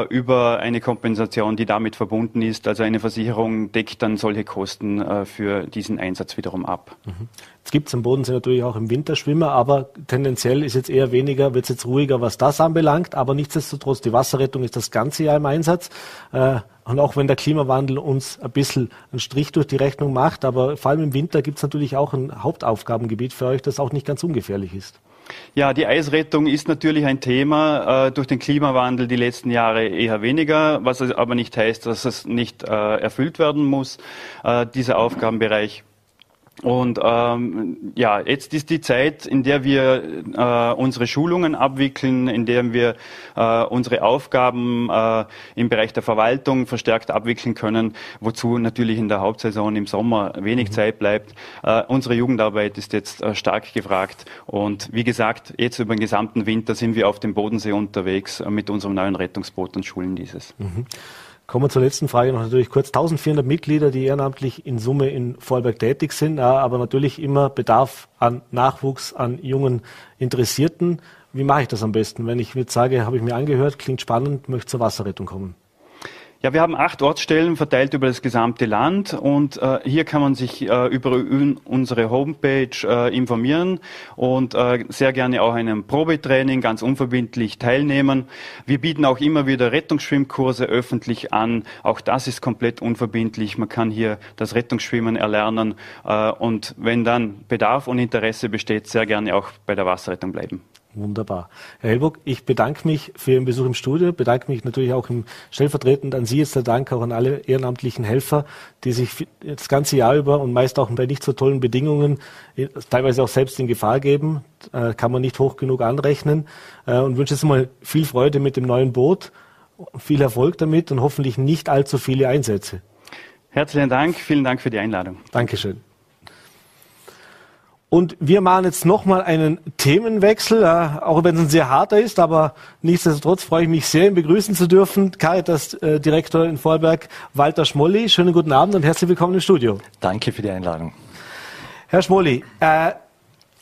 über eine Kompensation, die damit verbunden ist. Also eine Versicherung deckt dann solche Kosten für diesen Einsatz wiederum ab. Mhm. Jetzt gibt es am Bodensee natürlich auch im Winter Schwimmer, aber tendenziell ist jetzt eher weniger, wird es jetzt ruhiger, was das anbelangt. Aber nichtsdestotrotz, die Wasserrettung ist das ganze Jahr im Einsatz. Und auch wenn der Klimawandel uns ein bisschen einen Strich durch die Rechnung macht, aber vor allem im Winter gibt es natürlich auch ein Hauptaufgabengebiet für euch, das auch nicht ganz ungefährlich ist. Ja, die Eisrettung ist natürlich ein Thema, äh, durch den Klimawandel die letzten Jahre eher weniger, was aber nicht heißt, dass es nicht äh, erfüllt werden muss, äh, dieser Aufgabenbereich. Und ähm, ja, jetzt ist die Zeit, in der wir äh, unsere Schulungen abwickeln, in der wir äh, unsere Aufgaben äh, im Bereich der Verwaltung verstärkt abwickeln können, wozu natürlich in der Hauptsaison im Sommer wenig mhm. Zeit bleibt. Äh, unsere Jugendarbeit ist jetzt äh, stark gefragt. Und wie gesagt, jetzt über den gesamten Winter sind wir auf dem Bodensee unterwegs äh, mit unserem neuen Rettungsboot und schulen dieses. Mhm. Kommen wir zur letzten Frage noch natürlich kurz. 1400 Mitglieder, die ehrenamtlich in Summe in Vorarlberg tätig sind, aber natürlich immer Bedarf an Nachwuchs, an jungen Interessierten. Wie mache ich das am besten? Wenn ich jetzt sage, habe ich mir angehört, klingt spannend, möchte zur Wasserrettung kommen. Ja, wir haben acht Ortsstellen verteilt über das gesamte Land und äh, hier kann man sich äh, über unsere Homepage äh, informieren und äh, sehr gerne auch einem Probetraining ganz unverbindlich teilnehmen. Wir bieten auch immer wieder Rettungsschwimmkurse öffentlich an. Auch das ist komplett unverbindlich. Man kann hier das Rettungsschwimmen erlernen äh, und wenn dann Bedarf und Interesse besteht, sehr gerne auch bei der Wasserrettung bleiben. Wunderbar. Herr Hellburg, ich bedanke mich für Ihren Besuch im Studio, bedanke mich natürlich auch im stellvertretend an Sie jetzt der Dank auch an alle ehrenamtlichen Helfer, die sich das ganze Jahr über und meist auch bei nicht so tollen Bedingungen äh, teilweise auch selbst in Gefahr geben, äh, kann man nicht hoch genug anrechnen äh, und wünsche jetzt mal viel Freude mit dem neuen Boot, viel Erfolg damit und hoffentlich nicht allzu viele Einsätze. Herzlichen Dank, vielen Dank für die Einladung. Dankeschön. Und wir machen jetzt nochmal einen Themenwechsel, äh, auch wenn es ein sehr harter ist, aber nichtsdestotrotz freue ich mich sehr, ihn begrüßen zu dürfen. Caritas-Direktor in Vorberg, Walter Schmolli. Schönen guten Abend und herzlich willkommen im Studio. Danke für die Einladung. Herr Schmolli, äh,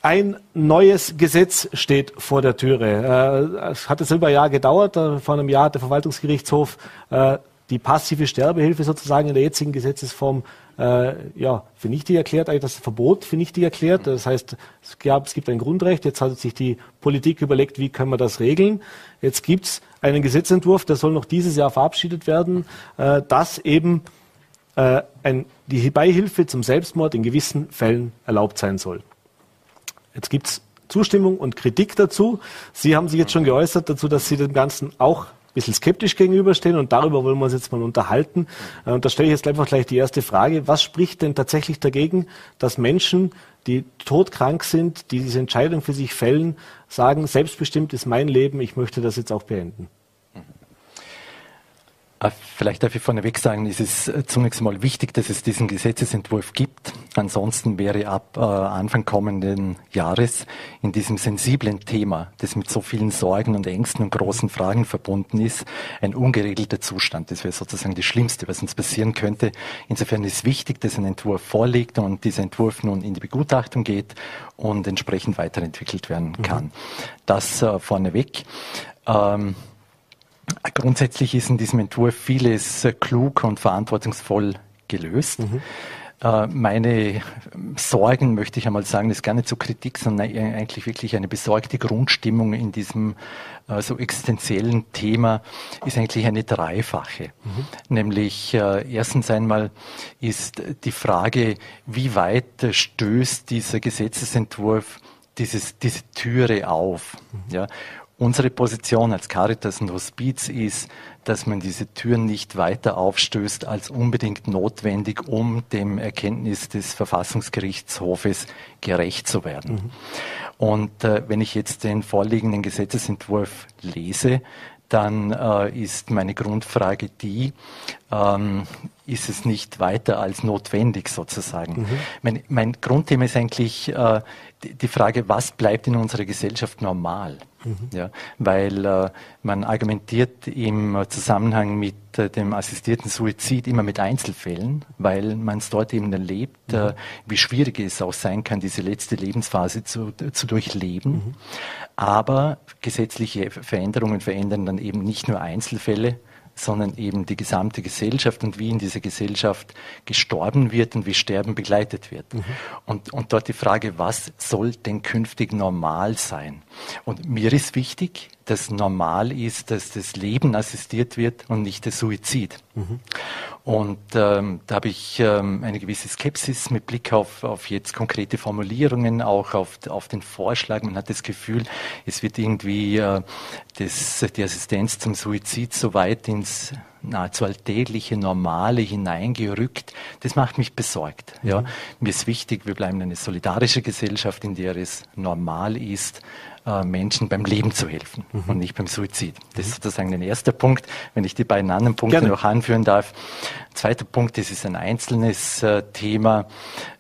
ein neues Gesetz steht vor der Türe. Äh, es hat jetzt über ein Jahr gedauert. Vor einem Jahr hat der Verwaltungsgerichtshof äh, die passive Sterbehilfe sozusagen in der jetzigen Gesetzesform äh, ja, für nichtig erklärt, eigentlich das Verbot für nichtig erklärt. Das heißt, es, gab, es gibt ein Grundrecht, jetzt hat sich die Politik überlegt, wie können wir das regeln. Jetzt gibt es einen Gesetzentwurf, der soll noch dieses Jahr verabschiedet werden, äh, dass eben äh, ein, die Beihilfe zum Selbstmord in gewissen Fällen erlaubt sein soll. Jetzt gibt es Zustimmung und Kritik dazu. Sie haben sich jetzt schon geäußert dazu, dass Sie dem Ganzen auch bisschen skeptisch gegenüberstehen und darüber wollen wir uns jetzt mal unterhalten. Und da stelle ich jetzt einfach gleich die erste Frage. Was spricht denn tatsächlich dagegen, dass Menschen, die todkrank sind, die diese Entscheidung für sich fällen, sagen, selbstbestimmt ist mein Leben, ich möchte das jetzt auch beenden? Äh, vielleicht darf ich vorneweg sagen, es ist äh, zunächst einmal wichtig, dass es diesen Gesetzesentwurf gibt. Ansonsten wäre ab äh, Anfang kommenden Jahres in diesem sensiblen Thema, das mit so vielen Sorgen und Ängsten und großen Fragen verbunden ist, ein ungeregelter Zustand. Das wäre sozusagen das Schlimmste, was uns passieren könnte. Insofern ist wichtig, dass ein Entwurf vorliegt und dieser Entwurf nun in die Begutachtung geht und entsprechend weiterentwickelt werden mhm. kann. Mhm. Das äh, vorneweg. Ähm, Grundsätzlich ist in diesem Entwurf vieles klug und verantwortungsvoll gelöst. Mhm. Äh, meine Sorgen, möchte ich einmal sagen, ist gar nicht so Kritik, sondern eigentlich wirklich eine besorgte Grundstimmung in diesem äh, so existenziellen Thema ist eigentlich eine dreifache. Mhm. Nämlich äh, erstens einmal ist die Frage, wie weit stößt dieser Gesetzesentwurf dieses, diese Türe auf? Mhm. Ja, Unsere Position als Caritas und Hospiz ist, dass man diese Türen nicht weiter aufstößt als unbedingt notwendig, um dem Erkenntnis des Verfassungsgerichtshofes gerecht zu werden. Mhm. Und äh, wenn ich jetzt den vorliegenden Gesetzesentwurf lese, dann äh, ist meine Grundfrage die, ähm, ist es nicht weiter als notwendig sozusagen? Mhm. Mein, mein, Grundthema ist eigentlich äh, die, die Frage, was bleibt in unserer Gesellschaft normal? Mhm. Ja, weil äh, man argumentiert im Zusammenhang mit äh, dem assistierten Suizid immer mit Einzelfällen, weil man es dort eben erlebt, mhm. äh, wie schwierig es auch sein kann, diese letzte Lebensphase zu, zu durchleben. Mhm. Aber gesetzliche Veränderungen verändern dann eben nicht nur Einzelfälle, sondern eben die gesamte Gesellschaft und wie in dieser Gesellschaft gestorben wird und wie Sterben begleitet wird. Mhm. Und, und dort die Frage, was soll denn künftig normal sein? Und mir ist wichtig, dass normal ist, dass das Leben assistiert wird und nicht der Suizid. Mhm. Und ähm, da habe ich ähm, eine gewisse Skepsis mit Blick auf, auf jetzt konkrete Formulierungen, auch auf, auf den Vorschlag. Man hat das Gefühl, es wird irgendwie äh, das, die Assistenz zum Suizid so weit ins nahezu alltägliche, normale hineingerückt. Das macht mich besorgt. Ja. Mhm. Mir ist wichtig, wir bleiben eine solidarische Gesellschaft, in der es normal ist, äh, Menschen beim Leben zu helfen mhm. und nicht beim Suizid. Das ist sozusagen der erste Punkt. Wenn ich die beiden anderen Punkte Gerne. noch anführen darf. Zweiter Punkt, das ist ein einzelnes äh, Thema.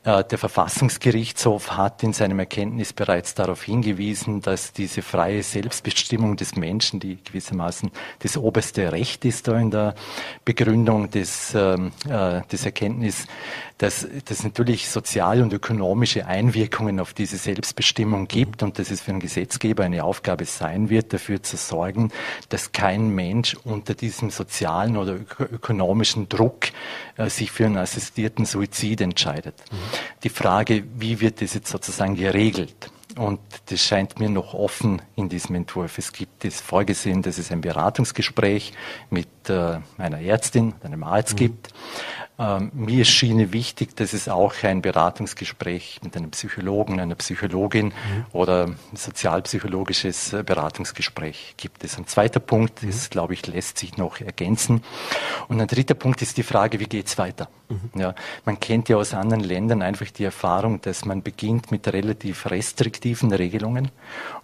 Äh, der Verfassungsgerichtshof hat in seinem Erkenntnis bereits darauf hingewiesen, dass diese freie Selbstbestimmung des Menschen, die gewissermaßen das oberste Recht ist da in der Begründung des, ähm, äh, des Erkenntnis, dass das natürlich soziale und ökonomische Einwirkungen auf diese Selbstbestimmung gibt und dass es für einen Gesetzgeber eine Aufgabe sein wird, dafür zu sorgen, dass kein Mensch unter diesem sozialen oder ökonomischen Druck äh, sich für einen assistierten Suizid entscheidet. Mhm. Die Frage, wie wird das jetzt sozusagen geregelt? Und das scheint mir noch offen in diesem Entwurf. Es gibt es vorgesehen, dass es ein Beratungsgespräch mit äh, einer Ärztin, einem Arzt mhm. gibt. Ähm, mir schien wichtig, dass es auch ein Beratungsgespräch mit einem Psychologen, einer Psychologin mhm. oder ein sozialpsychologisches äh, Beratungsgespräch gibt. Das ist ein zweiter Punkt, mhm. das glaube ich lässt sich noch ergänzen. Und ein dritter Punkt ist die Frage, wie geht's weiter? Mhm. Ja, man kennt ja aus anderen Ländern einfach die Erfahrung, dass man beginnt mit relativ restriktiven Regelungen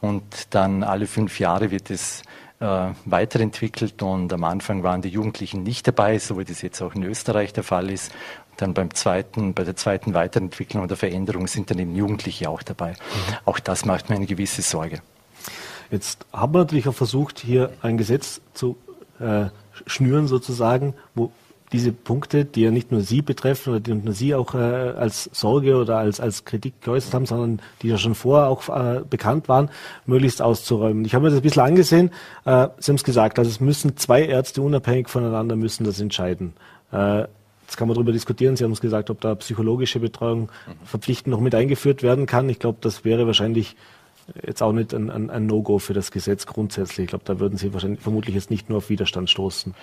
und dann alle fünf Jahre wird es weiterentwickelt und am Anfang waren die Jugendlichen nicht dabei, so wie das jetzt auch in Österreich der Fall ist. Dann beim zweiten, bei der zweiten Weiterentwicklung oder Veränderung sind dann eben Jugendliche auch dabei. Mhm. Auch das macht mir eine gewisse Sorge. Jetzt haben wir natürlich auch versucht, hier ein Gesetz zu äh, schnüren sozusagen, wo diese Punkte, die ja nicht nur Sie betreffen oder die nicht nur Sie auch äh, als Sorge oder als, als Kritik geäußert haben, sondern die ja schon vorher auch äh, bekannt waren, möglichst auszuräumen. Ich habe mir das ein bisschen angesehen. Äh, Sie haben es gesagt, also es müssen zwei Ärzte unabhängig voneinander müssen das entscheiden. Äh, Jetzt kann man darüber diskutieren. Sie haben es gesagt, ob da psychologische Betreuung mhm. verpflichtend noch mit eingeführt werden kann. Ich glaube, das wäre wahrscheinlich jetzt auch nicht ein, ein, ein No-Go für das Gesetz grundsätzlich. Ich glaube, da würden Sie wahrscheinlich vermutlich jetzt nicht nur auf Widerstand stoßen.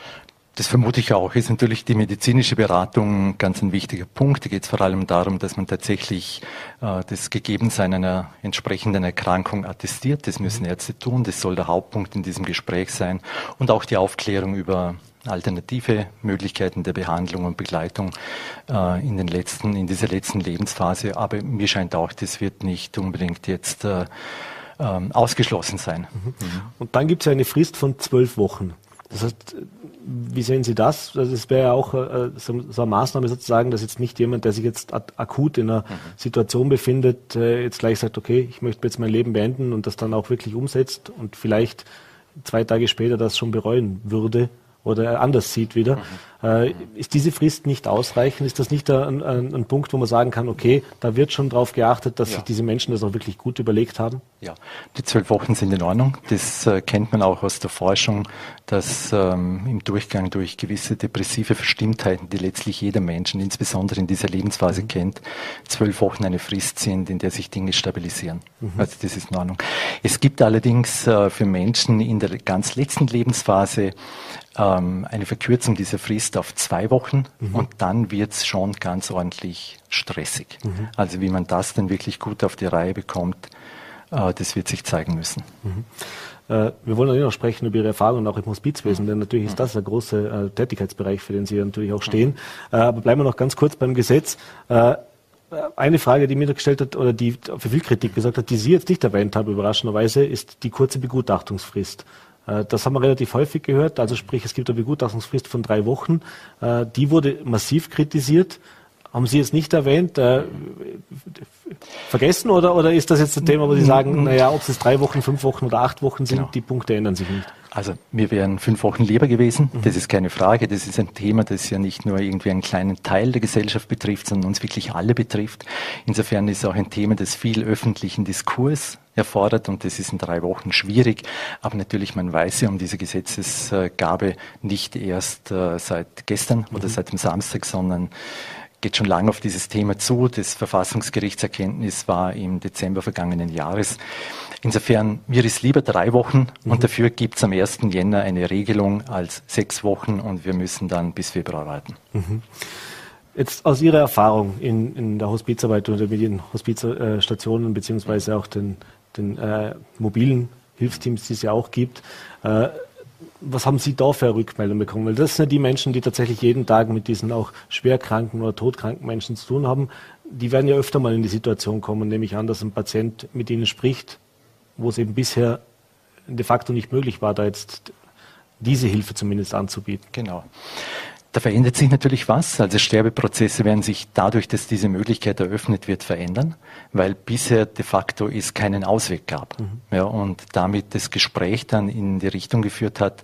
Das vermute ich auch. Ist natürlich die medizinische Beratung ganz ein wichtiger Punkt. Da geht es vor allem darum, dass man tatsächlich äh, das Gegebensein einer entsprechenden Erkrankung attestiert. Das müssen Ärzte tun. Das soll der Hauptpunkt in diesem Gespräch sein. Und auch die Aufklärung über alternative Möglichkeiten der Behandlung und Begleitung äh, in den letzten, in dieser letzten Lebensphase. Aber mir scheint auch, das wird nicht unbedingt jetzt äh, ähm, ausgeschlossen sein. Mhm. Und dann gibt es ja eine Frist von zwölf Wochen. Das heißt, wie sehen Sie das? Also es wäre ja auch äh, so, so, eine Maßnahme sozusagen, dass jetzt nicht jemand, der sich jetzt akut in einer mhm. Situation befindet, äh, jetzt gleich sagt, okay, ich möchte jetzt mein Leben beenden und das dann auch wirklich umsetzt und vielleicht zwei Tage später das schon bereuen würde oder anders sieht wieder. Mhm. Äh, ist diese Frist nicht ausreichend? Ist das nicht ein, ein, ein, Punkt, wo man sagen kann, okay, da wird schon darauf geachtet, dass ja. sich diese Menschen das auch wirklich gut überlegt haben? Ja, die zwölf Wochen sind in Ordnung. Das äh, kennt man auch aus der Forschung, dass ähm, im Durchgang durch gewisse depressive Verstimmtheiten, die letztlich jeder Mensch, insbesondere in dieser Lebensphase mhm. kennt, zwölf Wochen eine Frist sind, in der sich Dinge stabilisieren. Mhm. Also das ist in Ordnung. Es gibt allerdings äh, für Menschen in der ganz letzten Lebensphase ähm, eine Verkürzung dieser Frist auf zwei Wochen mhm. und dann wird's schon ganz ordentlich stressig. Mhm. Also wie man das dann wirklich gut auf die Reihe bekommt, äh, das wird sich zeigen müssen. Mhm. Äh, wir wollen natürlich noch sprechen über Ihre Erfahrungen auch im Hospizwesen, denn natürlich ist das ein großer äh, Tätigkeitsbereich, für den Sie natürlich auch stehen. Äh, aber bleiben wir noch ganz kurz beim Gesetz. Äh, eine Frage, die mir da gestellt hat oder die für viel Kritik gesagt hat, die Sie jetzt nicht erwähnt haben, überraschenderweise, ist die kurze Begutachtungsfrist. Äh, das haben wir relativ häufig gehört. Also sprich, es gibt eine Begutachtungsfrist von drei Wochen. Äh, die wurde massiv kritisiert. Haben Sie jetzt nicht erwähnt. Äh, vergessen oder, oder ist das jetzt ein Thema, wo Sie sagen, naja, ob es jetzt drei Wochen, fünf Wochen oder acht Wochen sind, genau. die Punkte ändern sich nicht? Also mir wären fünf Wochen lieber gewesen, mhm. das ist keine Frage. Das ist ein Thema, das ja nicht nur irgendwie einen kleinen Teil der Gesellschaft betrifft, sondern uns wirklich alle betrifft. Insofern ist es auch ein Thema, das viel öffentlichen Diskurs erfordert und das ist in drei Wochen schwierig. Aber natürlich, man weiß ja um diese Gesetzesgabe nicht erst äh, seit gestern mhm. oder seit dem Samstag, sondern geht schon lange auf dieses Thema zu. Das Verfassungsgerichtserkenntnis war im Dezember vergangenen Jahres. Insofern, mir ist lieber drei Wochen mhm. und dafür gibt es am 1. Jänner eine Regelung als sechs Wochen und wir müssen dann bis Februar warten. Mhm. Jetzt aus Ihrer Erfahrung in, in der Hospizarbeit oder mit den Hospizstationen beziehungsweise auch den, den äh, mobilen Hilfsteams, die es ja auch gibt, äh, was haben Sie da für Rückmeldungen bekommen? Weil das sind ja die Menschen, die tatsächlich jeden Tag mit diesen auch schwerkranken oder todkranken Menschen zu tun haben. Die werden ja öfter mal in die Situation kommen, nehme ich an, dass ein Patient mit ihnen spricht, wo es eben bisher de facto nicht möglich war, da jetzt diese Hilfe zumindest anzubieten. Genau. Da verändert sich natürlich was. Also Sterbeprozesse werden sich dadurch, dass diese Möglichkeit eröffnet wird, verändern, weil bisher de facto es keinen Ausweg gab. Mhm. Ja, und damit das Gespräch dann in die Richtung geführt hat,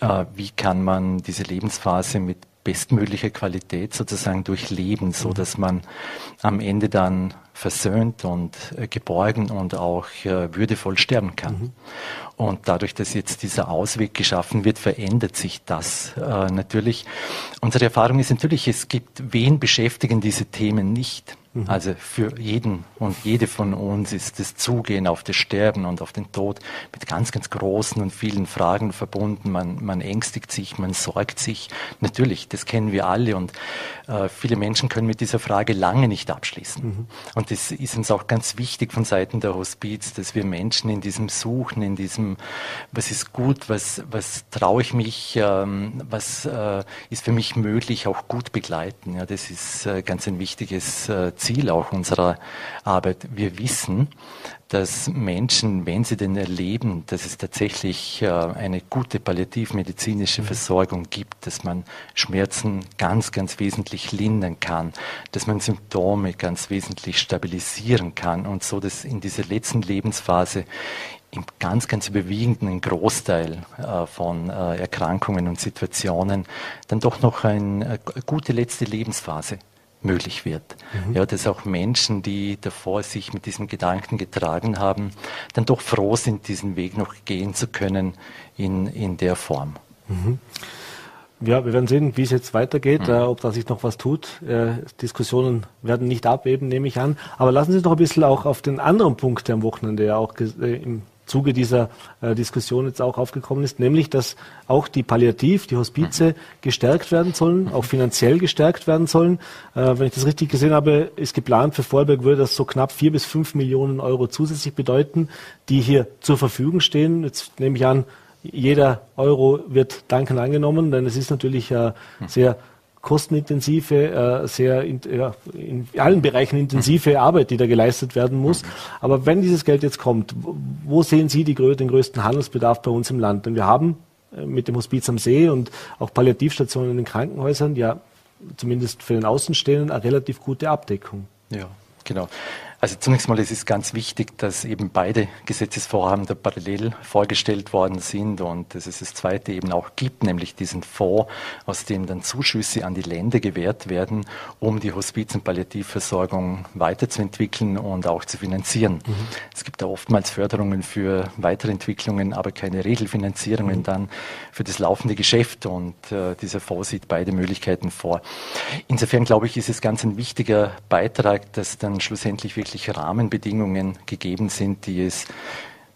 äh, wie kann man diese Lebensphase mit bestmöglicher Qualität sozusagen durchleben, so mhm. dass man am Ende dann versöhnt und äh, geborgen und auch äh, würdevoll sterben kann. Mhm. Und dadurch, dass jetzt dieser Ausweg geschaffen wird, verändert sich das äh, natürlich. Unsere Erfahrung ist natürlich, es gibt, wen beschäftigen diese Themen nicht? Mhm. Also für jeden und jede von uns ist das Zugehen auf das Sterben und auf den Tod mit ganz, ganz großen und vielen Fragen verbunden. Man, man ängstigt sich, man sorgt sich. Natürlich, das kennen wir alle und äh, viele Menschen können mit dieser Frage lange nicht abschließen. Mhm. Und das ist uns auch ganz wichtig von Seiten der Hospiz, dass wir Menschen in diesem Suchen, in diesem, was ist gut, was, was traue ich mich, ähm, was äh, ist für mich möglich, auch gut begleiten. Ja, das ist äh, ganz ein wichtiges äh, Ziel auch unserer Arbeit. Wir wissen, dass Menschen, wenn sie denn erleben, dass es tatsächlich äh, eine gute palliativmedizinische mhm. Versorgung gibt, dass man Schmerzen ganz, ganz wesentlich lindern kann, dass man Symptome ganz wesentlich stabilisieren kann und so, dass in dieser letzten Lebensphase im ganz, ganz überwiegenden Großteil äh, von äh, Erkrankungen und Situationen dann doch noch eine gute letzte Lebensphase möglich wird. Mhm. Ja, dass auch Menschen, die davor sich mit diesem Gedanken getragen haben, dann doch froh sind, diesen Weg noch gehen zu können in, in der Form. Mhm. Ja, wir werden sehen, wie es jetzt weitergeht, mhm. äh, ob da sich noch was tut. Äh, Diskussionen werden nicht abheben, nehme ich an. Aber lassen Sie uns noch ein bisschen auch auf den anderen Punkt, der am Wochenende ja auch äh, im Zuge dieser äh, Diskussion jetzt auch aufgekommen ist, nämlich dass auch die Palliativ, die Hospize gestärkt werden sollen, auch finanziell gestärkt werden sollen. Äh, wenn ich das richtig gesehen habe, ist geplant für Vorarlberg würde das so knapp vier bis fünf Millionen Euro zusätzlich bedeuten, die hier zur Verfügung stehen. Jetzt nehme ich an, jeder Euro wird dankend angenommen, denn es ist natürlich äh, sehr kostenintensive, äh, sehr in, ja, in allen Bereichen intensive mhm. Arbeit, die da geleistet werden muss. Mhm. Aber wenn dieses Geld jetzt kommt, wo sehen Sie die, den größten Handelsbedarf bei uns im Land? Denn wir haben äh, mit dem Hospiz am See und auch Palliativstationen in den Krankenhäusern ja zumindest für den Außenstehenden eine relativ gute Abdeckung. Ja, genau. Also zunächst mal ist es ganz wichtig, dass eben beide Gesetzesvorhaben da parallel vorgestellt worden sind und dass es das zweite eben auch gibt, nämlich diesen Fonds, aus dem dann Zuschüsse an die Länder gewährt werden, um die Hospiz- und Palliativversorgung weiterzuentwickeln und auch zu finanzieren. Mhm. Es gibt da oftmals Förderungen für Weiterentwicklungen, aber keine Regelfinanzierungen mhm. dann für das laufende Geschäft und äh, dieser Fonds sieht beide Möglichkeiten vor. Insofern glaube ich, ist es ganz ein wichtiger Beitrag, dass dann schlussendlich wirklich wirklich Rahmenbedingungen gegeben sind, die es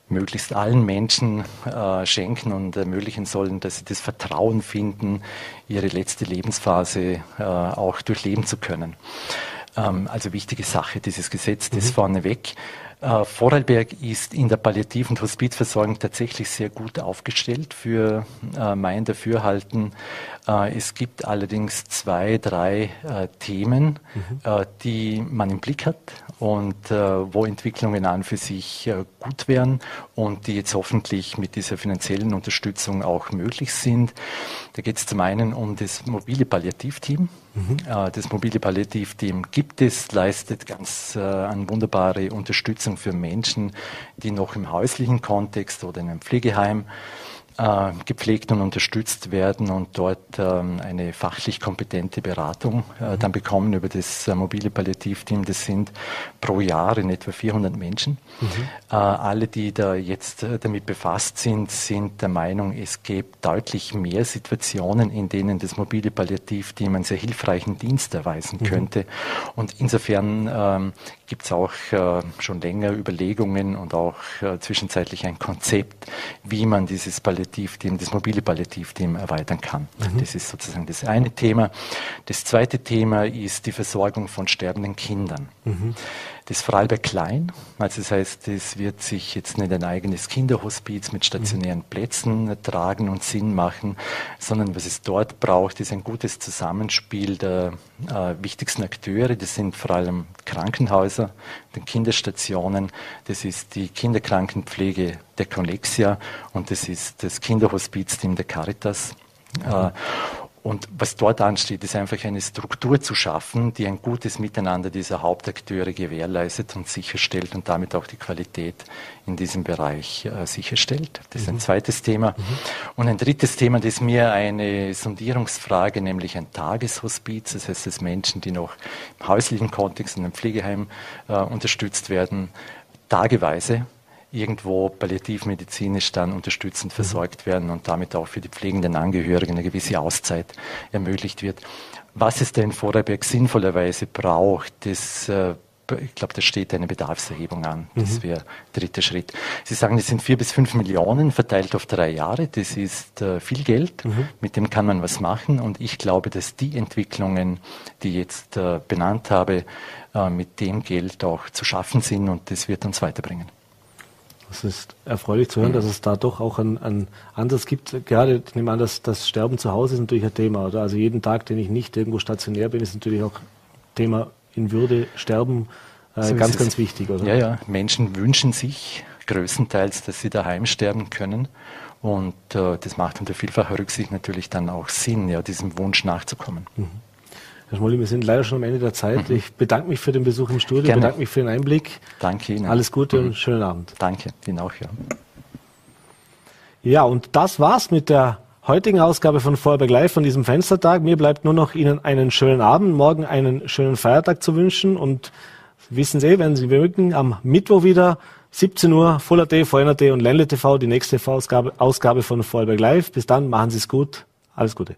möglichst allen Menschen äh, schenken und ermöglichen sollen, dass sie das Vertrauen finden, ihre letzte Lebensphase äh, auch durchleben zu können. Ähm, also wichtige Sache, dieses Gesetz, das mhm. vorneweg. Äh, Vorarlberg ist in der Palliativ- und Hospizversorgung tatsächlich sehr gut aufgestellt für äh, mein Dafürhalten. Äh, es gibt allerdings zwei, drei äh, Themen, mhm. Äh, die man im Blick hat und äh, wo Entwicklungen an für sich gut wären und die jetzt hoffentlich mit dieser finanziellen Unterstützung auch möglich sind. Da geht es zum einen um das mobile Palliativteam. Mhm. das mobile Palliativteam gibt es, leistet ganz eine wunderbare Unterstützung für Menschen, die noch im häuslichen Kontext oder in einem Pflegeheim äh, gepflegt und unterstützt werden und dort ähm, eine fachlich kompetente Beratung äh, dann bekommen über das äh, mobile Palliativteam. Das sind pro Jahr in etwa 400 Menschen. Mhm. Äh, alle, die da jetzt äh, damit befasst sind, sind der Meinung, es gibt deutlich mehr Situationen, in denen das mobile Palliativteam einen sehr hilfreichen Dienst erweisen mhm. könnte. Und insofern ähm, gibt es auch äh, schon länger Überlegungen und auch zwischenzeitlich ein Konzept, wie man dieses Palliativteam Palliativteam, das mobile Palliativteam erweitern kann. Mhm. Das ist sozusagen das eine Thema. Das zweite Thema ist die Versorgung von sterbenden Kindern. Mhm. Das Vorarlberg klein, also das heißt, es wird sich jetzt nicht ein eigenes Kinderhospiz mit stationären Plätzen tragen und Sinn machen, sondern was es dort braucht, ist ein gutes Zusammenspiel der äh, wichtigsten Akteure. Das sind vor allem Krankenhäuser, den Kinderstationen, das ist die Kinderkrankenpflege der Connexia und das ist das Kinderhospizteam der Caritas. Mhm. Äh, und was dort ansteht, ist einfach eine Struktur zu schaffen, die ein gutes Miteinander dieser Hauptakteure gewährleistet und sicherstellt und damit auch die Qualität in diesem Bereich äh, sicherstellt. Das ist ein mhm. zweites Thema. Mhm. Und ein drittes Thema, das ist mir eine Sondierungsfrage, nämlich ein Tageshospiz. Das heißt, dass Menschen, die noch im häuslichen Kontext in einem Pflegeheim äh, unterstützt werden, tageweise irgendwo palliativmedizinisch dann unterstützend versorgt werden und damit auch für die pflegenden Angehörigen eine gewisse Auszeit ermöglicht wird. Was es denn Vorarlberg sinnvollerweise braucht, das äh, ich glaube, da steht eine Bedarfserhebung an. Das mhm. wäre dritter Schritt. Sie sagen, es sind vier bis fünf Millionen verteilt auf drei Jahre. Das ist äh, viel Geld. Mhm. Mit dem kann man was machen. Und ich glaube, dass die Entwicklungen, die ich jetzt äh, benannt habe, äh, mit dem Geld auch zu schaffen sind. Und das wird uns weiterbringen. Es ist erfreulich zu hören, dass es da doch auch einen, einen Ansatz gibt. Gerade, ich nehme an, dass das Sterben zu Hause ist natürlich ein Thema. Oder? Also jeden Tag, den ich nicht irgendwo stationär bin, ist natürlich auch Thema in Würde sterben äh, so ganz, ganz wichtig. Oder? Ja, ja. Menschen wünschen sich größtenteils, dass sie daheim sterben können. Und äh, das macht unter vielfacher Rücksicht natürlich dann auch Sinn, ja, diesem Wunsch nachzukommen. Mhm. Herr Schmolli, wir sind leider schon am Ende der Zeit. Mhm. Ich bedanke mich für den Besuch im Studio, Gerne. bedanke mich für den Einblick. Danke Ihnen. Alles Gute mhm. und schönen Abend. Danke, Ihnen auch, ja. Ja, und das war's mit der heutigen Ausgabe von Vorarlberg Live von diesem Fenstertag. Mir bleibt nur noch Ihnen einen schönen Abend, morgen einen schönen Feiertag zu wünschen und wissen Sie, wenn Sie mögen, am Mittwoch wieder 17 Uhr, Full AT, VNAT und Ländle TV, die nächste Ausgabe, Ausgabe von Vorarlberg Live. Bis dann, machen Sie es gut. Alles Gute.